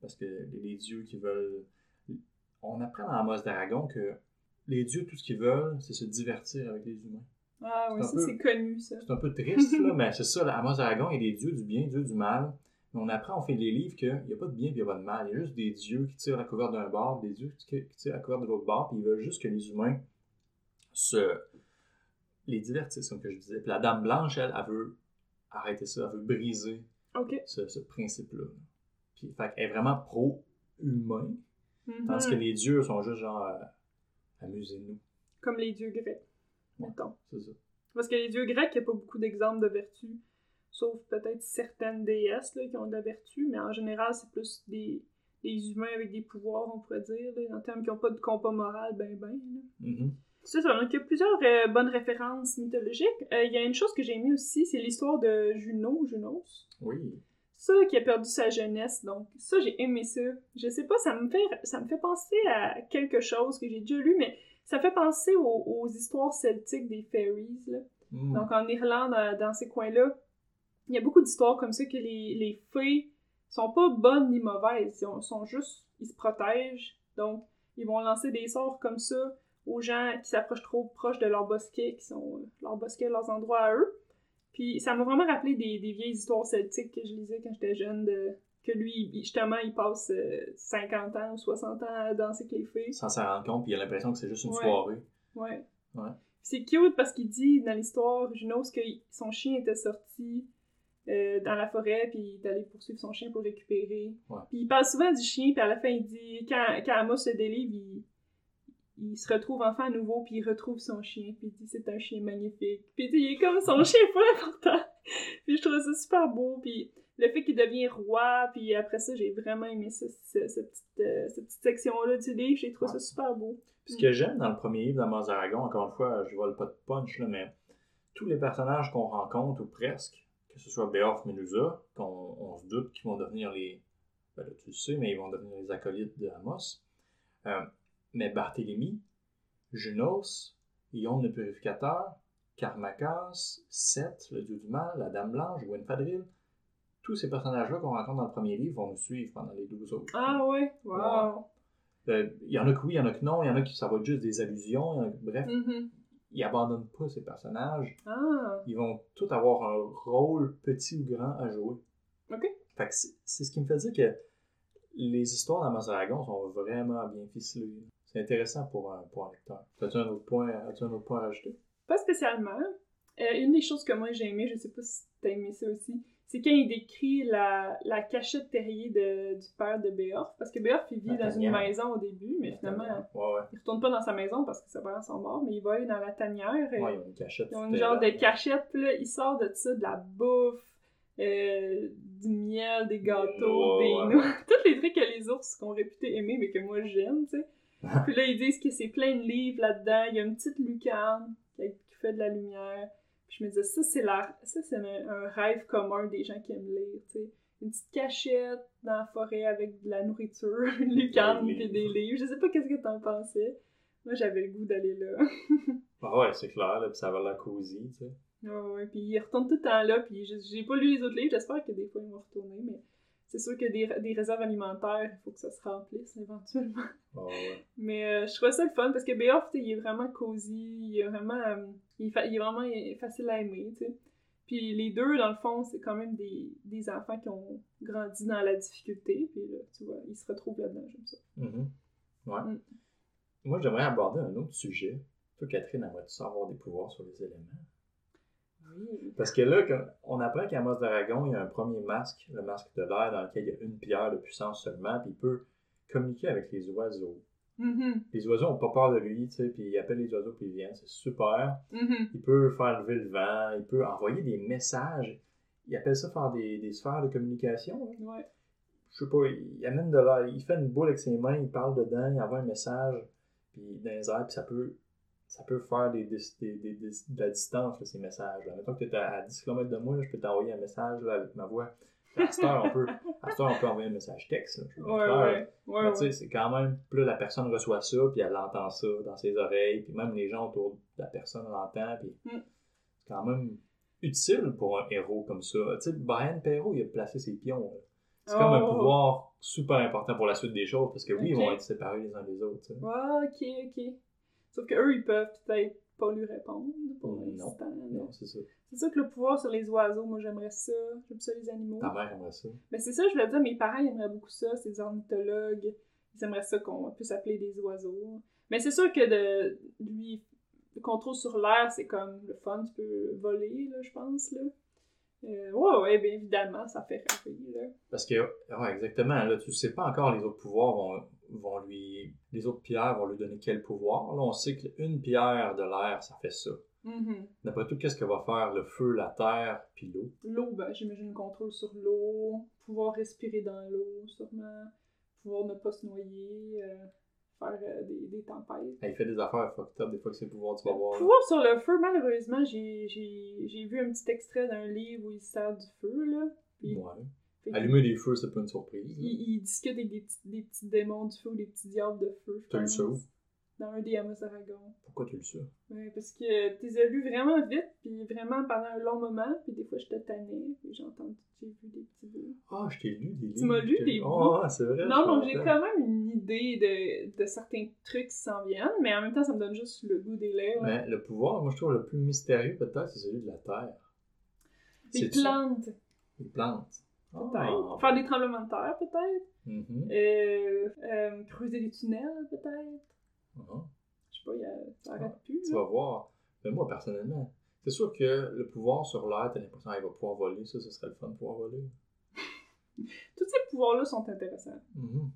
Parce que les dieux qui veulent. On apprend dans Amos d'Aragon que les dieux, tout ce qu'ils veulent, c'est se divertir avec les humains. Ah, un ça, peu- c'est connu, ça. C'est un peu triste, là, mais c'est ça, là, Amos d'Aragon, il y a des dieux du bien, des dieux du mal. Mais on apprend, on fait des livres qu'il n'y a pas de bien et il n'y a pas de mal. Il y a juste des dieux qui tirent la couverte d'un bord, des dieux qui qui tirent la couverte de l'autre bord, puis ils veulent juste que les humains se les divertissent, comme que je disais. Puis la Dame Blanche, elle, elle veut arrêter ça, elle veut briser ce, ce principe-là. Puis, fait qu'elle est vraiment pro-humain, Mhm. tandis que les dieux sont juste genre, euh, amusez-nous. Comme les dieux grecs, mettons. C'est ça. Parce que les dieux grecs, il n'y a pas beaucoup d'exemples de vertu. Sauf peut-être certaines déesses là, qui ont de la vertu, mais en général, c'est plus des, des humains avec des pouvoirs, on pourrait dire, là, en termes qui n'ont pas de compas moral, ben ben. là. Mhm. C'est ça, donc il y a plusieurs euh, bonnes références mythologiques. Euh, Il y a une chose que j'ai aimée aussi, c'est l'histoire de Juno, Junos. Oui. Ça qui a perdu sa jeunesse, donc ça j'ai aimé ça. Je sais pas, ça me fait ça me fait penser à quelque chose que j'ai déjà lu, mais ça fait penser aux, aux histoires celtiques des fairies. Là. Mhm. Donc en Irlande, euh, dans ces coins-là, il y a beaucoup d'histoires comme ça que les, les fées sont pas bonnes ni mauvaises, ils ont- sont juste, ils se protègent, donc ils vont lancer des sorts comme ça aux gens qui s'approchent trop proches de leur bosquet, qui sont euh, leur bosquet, leurs endroits à eux. Puis ça m'a vraiment rappelé des, des vieilles histoires celtiques que je lisais quand j'étais jeune, de, que lui, justement, il passe euh, 50 ans ou 60 ans à danser avec les fées. Sans s'en rendre compte, puis il a l'impression que c'est juste une Ouais. soirée. Ouais. Ouais. C'est cute parce qu'il dit dans l'histoire, Junos, que son chien était sorti euh, dans la forêt, puis il est allé poursuivre son chien pour récupérer. Ouais. Puis il parle souvent du chien, puis à la fin, il dit, quand, quand Amos se délivre, il, il se retrouve enfin à nouveau, puis il retrouve son chien, puis il dit c'est un chien magnifique. Puis il est comme son chien est pas important. puis je trouve ça super beau, puis le fait qu'il devient roi, puis après ça, j'ai vraiment aimé ça, ce- cette petite, euh, cette petite section-là du livre, j'ai trouvé ça super beau. Puis ce que j'aime dans le premier livre d'Amos Aragon, encore une fois, je vole pas de punch, là, mais tous les personnages qu'on rencontre, ou presque, que ce soit Beowulf, Medusa, qu'on on se doute qu'ils vont devenir les. Ben là, tu le sais, mais ils vont devenir les acolytes de Amos. Euh, mais Barthélemy, Junos, Ion le Purificateur, Carmacas, Seth, le dieu du mal, la Dame Blanche, Gwynfadril, tous ces personnages-là qu'on rencontre dans le premier livre vont nous suivre pendant les 12 autres. Ah ouais, wow. Euh, Il y en a que oui, il y en a que non, il y en a qui ça va être juste des allusions, y en a- bref, Mhm. ils abandonnent pas ces personnages. Ah, Ils vont tous avoir un rôle petit ou grand à jouer. Ok. Fait que c'est ce qui me fait dire que les histoires dans Mazaragon sont vraiment bien ficelées. C'est intéressant pour un, pour un lecteur. As-tu un autre point, as-tu un autre point à rajouter? pas spécialement. Euh, une des choses que moi j'ai aimé, je sais pas si t'as aimé ça aussi, c'est quand il décrit la, la cachette terrier de, du père de Beowulf. Parce que Beowulf, il vit dans une maison au début, mais finalement, Ouais, ouais. il retourne pas dans sa maison parce que ses parents sont morts, mais il va aller dans la tanière. et Ouais, ils ont une cachette. Ils ont une souterraine. genre de cachette, puis là, il sort de ça, de la bouffe, euh, du miel, des gâteaux, des noix. Tous les trucs que les ours sont réputés aimer, mais que moi j'aime, tu sais. puis là, ils disent que c'est plein de livres là-dedans. Il y a une petite lucarne qui, fait de la lumière. Puis je me disais, ça, c'est la... ça, c'est un, un rêve commun des gens qui aiment lire, tu sais. Une petite cachette dans la forêt avec de la nourriture, une lucarne puis des livres. Je sais pas qu'est-ce que t'en pensais. Moi, j'avais le goût d'aller là. Ah ouais, c'est clair, là, puis ça avait l'air cosy, tu sais. Ouais, ouais, puis il retourne tout le temps là, puis j'ai j'ai pas lu les autres livres, j'espère que des fois ils vont retourner, mais c'est sûr que des, des réserves alimentaires, il faut que ça se remplisse éventuellement. Ah ouais. Mais euh, je trouvais ça le fun parce que Beoff, il est vraiment cosy, il est vraiment, euh, il, est fa- il est vraiment facile à aimer, tu sais. Puis les deux, dans le fond, c'est quand même des, des enfants qui ont grandi dans la difficulté, puis là, tu vois, ils se retrouvent là-dedans, j'aime ça. Mhm. Ouais. Mm. Moi, j'aimerais aborder un autre sujet. Toi, Catherine, aimerais-tu avoir des pouvoirs sur les éléments? Oui. Parce que là, quand on apprend qu'à Mos d'Aragon, il y a un premier masque, le masque de l'air, dans lequel il y a une pierre de puissance seulement, puis il peut communiquer avec les oiseaux. Mhm, Les oiseaux n'ont pas peur de lui, tu sais, puis il appelle les oiseaux, puis ils viennent, c'est super. mhm. Il peut faire lever le vent, il peut envoyer des messages. Il appelle ça faire des, des sphères de communication. hein. Ouais. Je sais pas, il amène de l'air, il fait une boule avec ses mains, il parle dedans, il envoie un message, puis dans les airs, puis ça peut, ça peut faire des, des- des- des- de la distance, là, ces messages. Là. Mettons que tu es à 10 km de moi, là, je peux t'envoyer un message là, avec ma voix. À cette heure, on peut, à cette heure, on peut envoyer un message texte. veux Ouais, ouais. Ouais, mais tu sais, c'est quand même, là, la personne reçoit ça, puis elle entend ça dans ses oreilles, puis même les gens autour de la personne l'entendent, puis Mm. c'est quand même utile pour un héros comme ça. Tu sais, Brian Perrault, il a placé ses pions. là. C'est comme un Oh. pouvoir super important pour la suite des choses, parce que oui, ils vont être séparés les uns des autres. Ouais, ok, ok. Sauf que eux, ils peuvent peut-être pas lui répondre pour Mm, non. c'est ça. C'est ça que le pouvoir sur les oiseaux, moi j'aimerais ça. J'aime ça les animaux. Ta mère aimerait ça. Mais c'est ça, je voulais dire, mes parents ils aimeraient beaucoup ça, c'est des ornithologues. Ils aimeraient ça qu'on puisse appeler des oiseaux. Mais c'est sûr que de lui, le contrôle sur l'air, c'est comme le fun, tu peux voler, là, je pense, là. Euh, ouais, ouais, bien évidemment, ça fait rêver, là. Parce que, ouais, exactement, là, tu sais pas encore les autres pouvoirs vont, vont lui. Les autres pierres vont lui donner quel pouvoir. Là, on sait qu'une pierre de l'air, ça fait ça. D'après tout, qu'est-ce que va faire le feu, la terre, puis l'eau? L'eau, ben, j'imagine le contrôle sur l'eau, pouvoir respirer dans l'eau, sûrement, pouvoir ne pas se noyer, euh, faire euh, des, des tempêtes. Il fait des affaires fucked up des fois que ses pouvoirs, tu vas voir. Pouvoir sur le feu, malheureusement, j'ai j'ai- j'ai vu un petit extrait d'un livre où il se sert du feu, là. Ouais. Allumer des feux, c'est pas une surprise. il, il discute avec des petits, des petits démons du feu ou des petits diables de feu, T'as lu ça où? Dans un des Amos Aragon. Pourquoi tu le sais? Ouais, parce que tu les as lus vraiment vite, puis vraiment pendant un long moment, puis des fois je te tannais, puis j'ai entendu, j'ai vu des petits bouts. Ah, je t'ai lu des livres. Tu m'as lu des Oh, ah, c'est vrai. Non, donc j'ai quand même une idée de, de certains trucs qui s'en viennent, mais en même temps, ça me donne juste le goût des lèvres. Mais le pouvoir, moi, je trouve le plus mystérieux, peut-être, c'est celui de la terre. Les plantes, Les plantes. Peut-être. Ah. Faire des tremblements de terre, peut-être. Mhm. Euh, euh, creuser des tunnels, peut-être. Ah. Je sais pas, y a... ça arrête plus. Tu là. vas voir. Mais moi, personnellement, c'est sûr que le pouvoir sur l'air, t'as l'impression qu'il va pouvoir voler. Ça, ce serait le fun de pouvoir voler. Tous ces pouvoirs-là sont intéressants.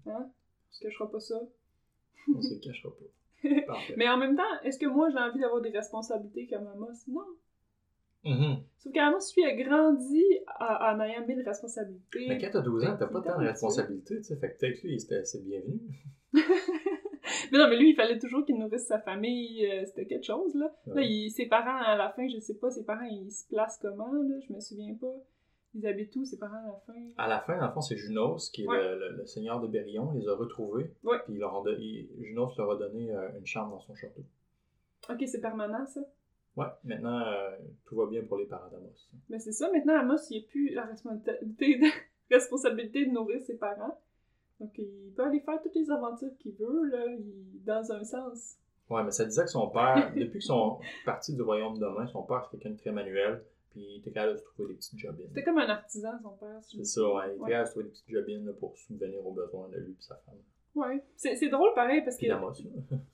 Hein? Parce que je ferai pas ça. On se le cachera pas. Parfait. Mais en même temps, est-ce que moi j'ai envie d'avoir des responsabilités comme Amos? Non. Mhm. Sauf qu'Amos, lui, a grandi à- en ayant mille responsabilités. Mais quand t'as 12 ans, t'as pas tant de responsabilités, tu sais. Fait que peut-être lui, c'était assez bienvenu. mais non, mais lui, il fallait toujours qu'il nourrisse sa famille. euh, C'était quelque chose, là. Là, il- ses parents, à la fin, je sais pas, ses parents, ils se placent comment, là? Je me souviens pas. Ils habitent où, ses parents, à la fin? À la fin, dans le fond, c'est Junos, qui est Ouais. le, le- le seigneur de Bérion, les a retrouvés. Ouais. Puis leur il- Junos leur a donné euh, une chambre dans son château. Ok, c'est permanent, ça? Ouais, maintenant, euh, tout va bien pour les parents d'Amos. Mais c'est ça, maintenant, Amos, il n'a plus la responsabilité de, responsabilité de nourrir ses parents. Donc, il peut aller faire toutes les aventures qu'il veut, là, il- dans un sens. Ouais, mais ça disait que son père, depuis qu'ils sont partis du royaume de main, son père c'est quelqu'un de très manuel, puis il était capable de se trouver des petites jobines. C'était comme un artisan, son père. si C'est ça, ouais. Il était Ouais. capable de se trouver des petites jobines là, pour subvenir aux besoins de lui et sa femme. Ouais. C'est drôle, pareil, parce que, Puis là.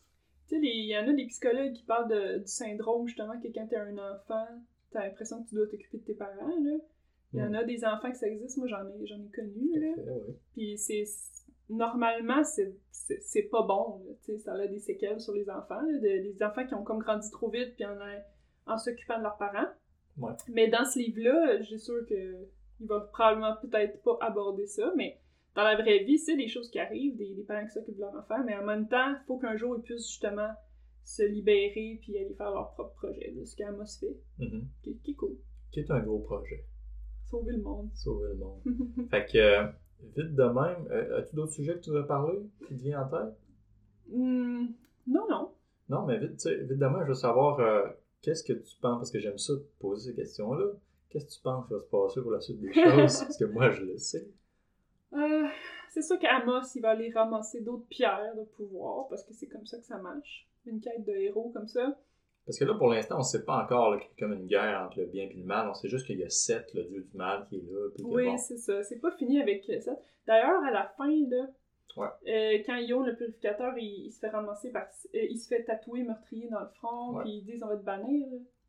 tu sais, il y en a des psychologues qui parlent de- du syndrome, justement, que quand t'es un enfant, t'as l'impression que tu dois t'occuper de tes parents, là. Il y en a des enfants que ça existe, moi, j'en ai, j'en ai connu, là. à fait, ouais. Puis c'est normalement c'est pas bon, tu sais, ça a des séquelles sur les enfants, là, de- des enfants qui ont comme grandi trop vite puis en, en s'occupant de leurs parents. Ouais. Mais dans ce livre-là, j'ai sûr que il va probablement peut-être pas aborder ça, mais dans la vraie vie, c'est des choses qui arrivent, des, des parents qui s'occupent de enfants, mais en même temps, il faut qu'un jour ils puissent justement se libérer puis aller faire leur propre projet, là, ce qu'Amos fait, Mhm. qui, qui est cool. Qui est un gros projet. Sauver le monde. Sauver le monde. fait que, euh, vite de même, euh, as-tu d'autres sujets que tu veux parler qui te viennent en tête? Hmm, non, non. Non, mais vite, vite demain, je veux savoir euh, qu'est-ce que tu penses, parce que j'aime ça de poser ces questions-là. Qu'est-ce que tu penses qui va se passer pour la suite des choses? parce que moi, je le sais. Euh, c'est sûr qu'Amos, il va aller ramasser d'autres pierres de pouvoir, parce que c'est comme ça que ça marche. Une quête de héros comme ça. Parce que là, pour l'instant, on sait pas encore qu'il y a comme une guerre entre le bien et le mal. On sait juste qu'il y a Seth, le dieu du mal, qui est là. Puis Oui, bon, c'est ça. C'est pas fini avec ça. D'ailleurs, à la fin, là, Ouais. euh, quand Yo, le purificateur, il, il se fait ramasser par. euh, il se fait tatouer meurtrier dans le front, Ouais. puis ils disent on va te bannir.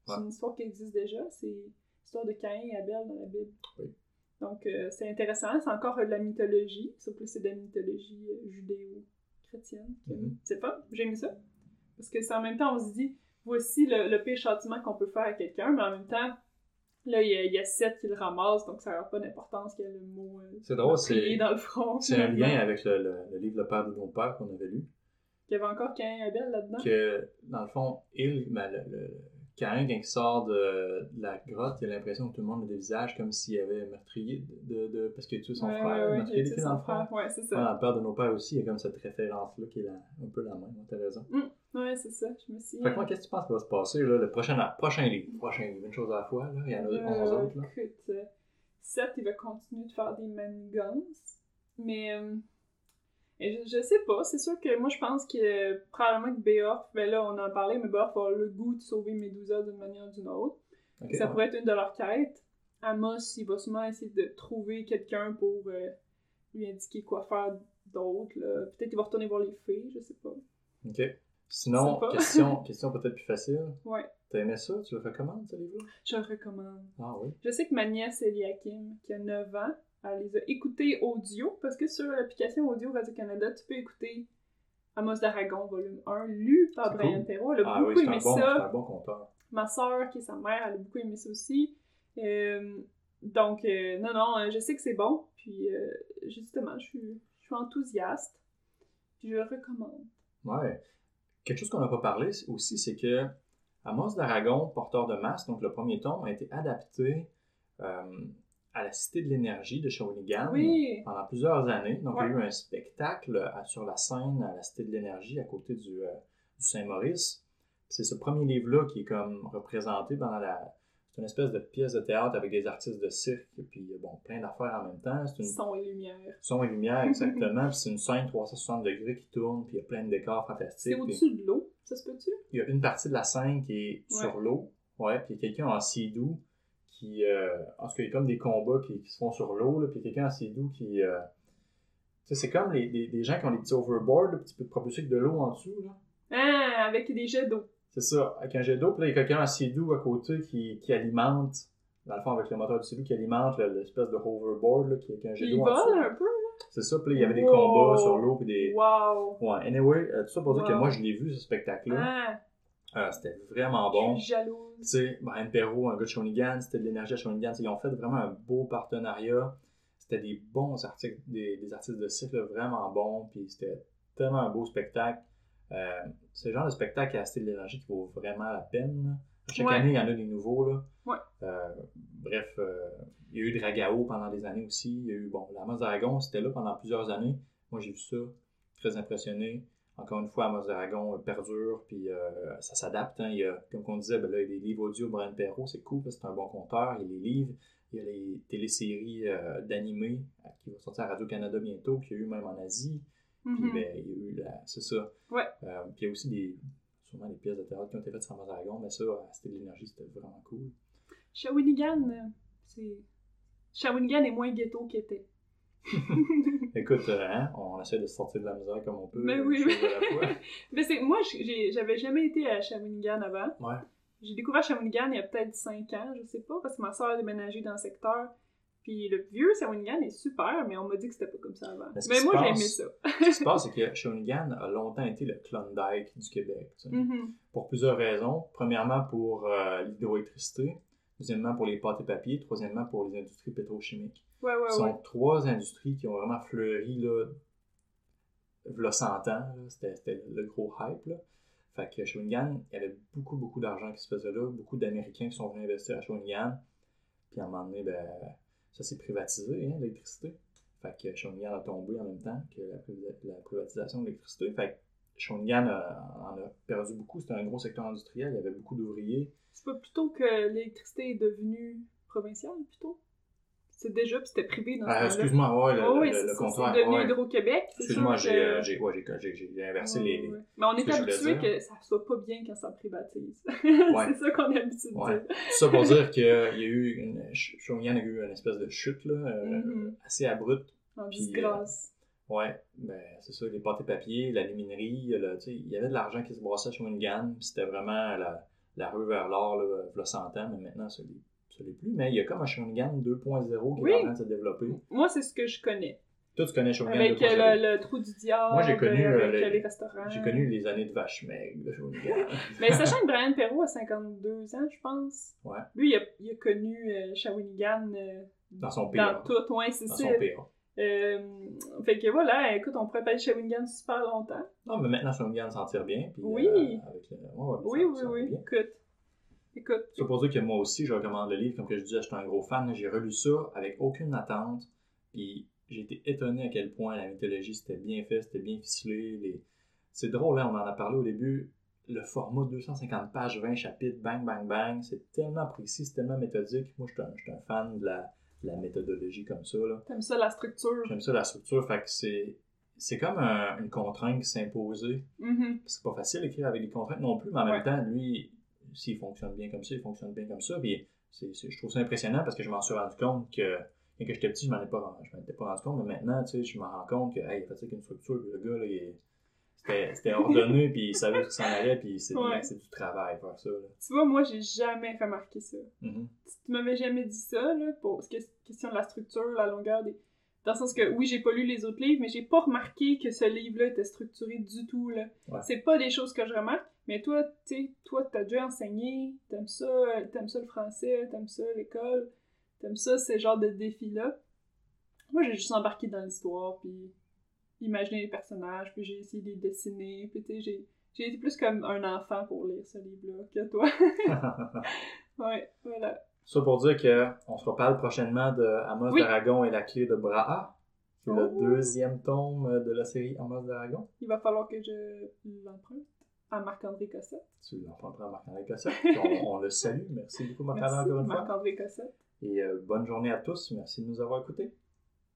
C'est une histoire qui existe déjà. C'est l'histoire de Caïn et Abel dans la Bible. Oui. Donc, euh, c'est intéressant. C'est encore de la mythologie, sauf que c'est de la mythologie euh, judéo-chrétienne. Mhm. C'est pas, j'ai aimé ça. Parce que c'est en même temps, on se dit, voici le, le pire châtiment qu'on peut faire à quelqu'un, mais en même temps, là, il y a, il y a Seth qui le ramasse, donc ça n'a pas d'importance qu'il y a le mot euh, C'est drôle, c'est dans le front. c'est un lien avec le, le- le livre Le Père de nos pères qu'on avait lu. Il y avait encore Cain et Abel là-dedans. Que, dans le fond, il, ben, le, quand il sort de, de la grotte, il a l'impression que tout le monde a des visages comme s'il avait meurtrier de, de, de- parce qu'il a tué son Ouais, frère, ouais, meurtrier il a tué son frère. Ouais, c'est ça. dans le Père de nos pères aussi, il y a comme cette référence-là qui est la- un peu la même. T'as raison. Ouais, c'est ça. Je me suis. Fait que moi, qu'est-ce que tu penses qui va se passer, là, le prochain, prochain livre? Prochain livre, une chose à la fois, là. Il y en a 11 Euh, autres, là. Écoute, euh, Seth, il va continuer de faire des manigances, mais euh, je, je sais pas. C'est sûr que moi, je pense que euh, probablement que Beorf, ben là, on en parlait, mais va avoir le goût de sauver Medusa d'une manière ou d'une autre. Ça ouais. pourrait être une de leurs quêtes. Amos, il va sûrement essayer de trouver quelqu'un pour euh, lui indiquer quoi faire d'autre. Peut-être qu'il va retourner voir les filles, je sais pas. Ok. Sinon, pas. question, question peut-être plus facile. Ouais, T'as aimé ça? Tu le recommandes, ce livre-là? je le recommande. Ah oui. Je sais que ma nièce Eliakim, qui a 9 ans, elle les a écoutés audio, parce que sur l'application audio Radio-Canada, tu peux écouter Amos d'Aragon, volume 1, lu par Brian cool. Perrault. Elle a Ah beaucoup oui, aimé bon, c'est ça. un bon conteur. Ma soeur, qui est sa mère, elle a beaucoup aimé ça aussi. Euh, donc, euh, non, non, euh, je sais que c'est bon. Puis, euh, justement, je suis, je suis enthousiaste. Puis, je le recommande. Ouais. Quelque chose qu'on n'a pas parlé aussi, c'est que Amos d'Aragon, porteur de masse, donc le premier tome, a été adapté à la Cité de l'énergie de Shawinigan Oui! pendant plusieurs années. Donc, il y a Ouais. eu un spectacle à- sur la scène à la Cité de l'énergie à côté du, euh, du Saint-Maurice. C'est ce premier livre-là qui est comme représenté pendant la. C'est une espèce de pièce de théâtre avec des artistes de cirque, puis bon, plein d'affaires en même temps. Une Son et lumière. son et lumière, exactement. puis c'est une scène 360 degrés qui tourne, puis il y a plein de décors fantastiques. C'est puis au-dessus de l'eau, ça se peut-tu? Il y a une partie de la scène qui est Ouais. sur l'eau, ouais, puis il y a quelqu'un en sidou qui. Euh, en tout cas, il y a comme des combats qui, qui se font sur l'eau, là, puis il quelqu'un en sidou qui. euh, c'est comme les, les- gens qui ont des petits overboards, là, tu peux te propulser avec de l'eau en dessous, là. Ah, avec des jets d'eau. C'est ça, avec un jet d'eau, puis là, il y a quelqu'un en sidou à côté qui, qui alimente, dans le fond, avec le moteur du sidou, qui alimente le- l'espèce de hoverboard, là, qui est avec un jet Il d'eau dessous. vole un peu. C'est ça, puis là, il y avait des combats sur l'eau, puis des. Wow! Ouais, anyway, euh, tout ça pour dire que moi, je l'ai vu, ce spectacle-là. Ah, Euh, c'était vraiment bon. je suis jalouse. Tu sais, Brian Perrault, un gars de Shawinigan, c'était de l'énergie à Shawinigan. Ils ont fait vraiment un beau partenariat. C'était des bons articles, des, des artistes de cirque là, vraiment bons. Puis c'était tellement un beau spectacle. Euh, c'est le genre de spectacle à de l'énergie qui vaut vraiment la peine. là. Chaque Ouais. année, il y en a des nouveaux. Là. Ouais. Euh, bref, euh, il y a eu Dragao pendant des années aussi. Il y a eu, bon, la Masse d'Aragon, c'était là pendant plusieurs années. Moi, j'ai vu ça, très impressionné. Encore une fois, Amos d'Aragon euh, perdure, puis euh, ça s'adapte. hein. Il y a, comme on disait, ben là, il y a des livres audio de Brian Perrault, c'est cool, parce que c'est un bon conteur. Il y a les livres, il y a les téléséries euh, d'animés euh, qui vont sortir à Radio-Canada bientôt, qu'il y a eu même en Asie. Puis Mhm. ben, il y a eu la... C'est ça. Ouais. Euh, puis il y a aussi des... sûrement des pièces de théâtre qui ont été faites sur Amos d'Aragon, mais ça, C'était de l'énergie, c'était vraiment cool. Shawinigan, c'est. Shawinigan est moins ghetto qu'était. Écoute, euh, hein, on essaie de sortir de la misère comme on peut. Mais une oui, chose oui. à la fois. Mais c'est moi, j'avais jamais été à Shawinigan avant. Ouais. J'ai découvert Shawinigan il y a peut-être 5 ans, je sais pas, parce que ma soeur a déménagé dans le secteur. Puis le vieux Shawinigan est super, mais on m'a dit que c'était pas comme ça avant. Mais Mais moi, j'ai aimé ça. Ce qui se passe, c'est que Shawinigan a longtemps été le Klondike du Québec. tu sais. Mhm. Pour plusieurs raisons. Premièrement, pour euh, l'hydroélectricité. Deuxièmement, pour les pâtes et papiers. Troisièmement, pour les industries pétrochimiques. Ouais, ouais, Ce sont ouais. trois industries qui ont vraiment fleuri, là, v'là 100 ans. là. C'était le gros hype, là. Fait que Shawinigan, il y avait beaucoup, beaucoup d'argent qui se faisait là. Beaucoup d'Américains qui sont venus investir à Shawinigan. Puis à un moment donné, ben, ça s'est privatisé, hein, l'électricité. Fait que Shawinigan a tombé en même temps que la privatisation de l'électricité. Fait Shawinigan a- en a perdu beaucoup. C'était un gros secteur industriel. Il y avait beaucoup d'ouvriers. C'est pas plutôt que l'électricité est devenue provinciale, plutôt? C'est déjà, puis c'était privé dans Ah, temps-là. excuse-moi, ouais, le, Oh, oui, le- le c'est devenu ouais. Hydro-Québec, Excuse-moi, j'ai que- euh, ouais, inversé Ouais, les. Mais on est habitué que ça soit pas bien quand ça privatise. C'est ça qu'on est habitué de dire. Ça pour dire qu'il y a eu une. Shawinigan a eu une espèce de chute, là, euh, Mhm. assez abrupte. En disgrâce. Ouais, ben c'est ça, les pâtés papier, la luminerie, le- tu sais, il y avait de l'argent qui se brassait à Shawinigan, c'était vraiment la, la rue vers l'or, là, v'là 100 ans, mais maintenant, ça l'est ça l'est plus. Mais il y a comme un Shawinigan 2.0 qui Oui. est en train de se développer. Moi, c'est ce que je connais. Toi, tu connais Shawinigan Avec 2.0. euh, le, le trou du diable, Moi, j'ai connu, avec euh, euh, le- les restaurants. J'ai connu les années de vache maigre de Shawinigan. Mais sachant que Brian Perrault a 52 ans, je pense. Ouais. Lui, il a, il a connu euh, Shawinigan euh, Dans son dans PA. tout. Ouais, c'est Dans ça. son PA. Euh, fait que voilà, écoute, on pourrait parler de Shawinigan super longtemps. Non, mais maintenant, Shawinigan s'en tire bien. Puis, Oui. euh, avec ouais, Oui, oui, oui. bien. Écoute. Écoute. Ça pour dire que moi aussi, je recommande le livre. Comme que je disais, j'étais un gros fan. J'ai relu ça avec aucune attente. Puis j'ai été étonné à quel point la mythologie c'était bien fait, c'était bien ficelé. Les... C'est drôle, hein, on en a parlé au début. Le format 250 pages, 20 chapitres, bang, bang, bang. C'est tellement précis, c'est tellement méthodique. Moi, je suis un, fan de la, la méthodologie comme ça. Là. T'aimes ça la structure? J'aime ça la structure. Fait que c'est. C'est comme un- une contrainte qui imposée. Mhm. C'est pas facile d'écrire avec des contraintes non plus, mais en même temps, lui, s'il fonctionne bien comme ça, il fonctionne bien comme ça. Puis je trouve ça impressionnant parce que je m'en suis rendu compte que quand j'étais petit, je m'en étais pas rendu compte, mais maintenant, tu sais, je me rends compte que, hey, il a fait ça avec une structure, le gars, là, il est- c'était ordonné, puis il savait où il s'en allait, puis c'est Ouais. du travail faire ça. Là. Tu vois, moi, j'ai jamais remarqué ça. Mhm. tu m'avais jamais dit ça, là, pour ce qui est question de la structure, la longueur des. Dans le sens que, oui, j'ai pas lu les autres livres, mais j'ai pas remarqué que ce livre-là était structuré du tout, là. Ouais. C'est pas des choses que je remarque, mais toi, tu sais, toi, t'as déjà enseigné, t'aimes ça, t'aimes ça le français, t'aimes ça l'école, t'aimes ça, ces genres de défis-là. Moi, j'ai juste embarqué dans l'histoire, puis imaginé les personnages, puis j'ai essayé de les dessiner, puis tu sais, j'ai... J'ai été plus comme un enfant pour lire ce livre-là que toi. ouais, voilà. ça pour dire que on se reparle prochainement de Amos Oui. d'Aragon et la clé de Braha. C'est le Oh. deuxième tome de la série Amos d'Aragon. Il va falloir que je l'emprunte à Marc-André Cossette. Tu l'emprunteras à Marc-André Cossette. on, on le salue. Merci beaucoup, Marc-André, encore. Marc-André Cossette. Et euh, bonne journée à tous. Merci de nous avoir écoutés.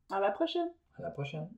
À la prochaine! À la prochaine.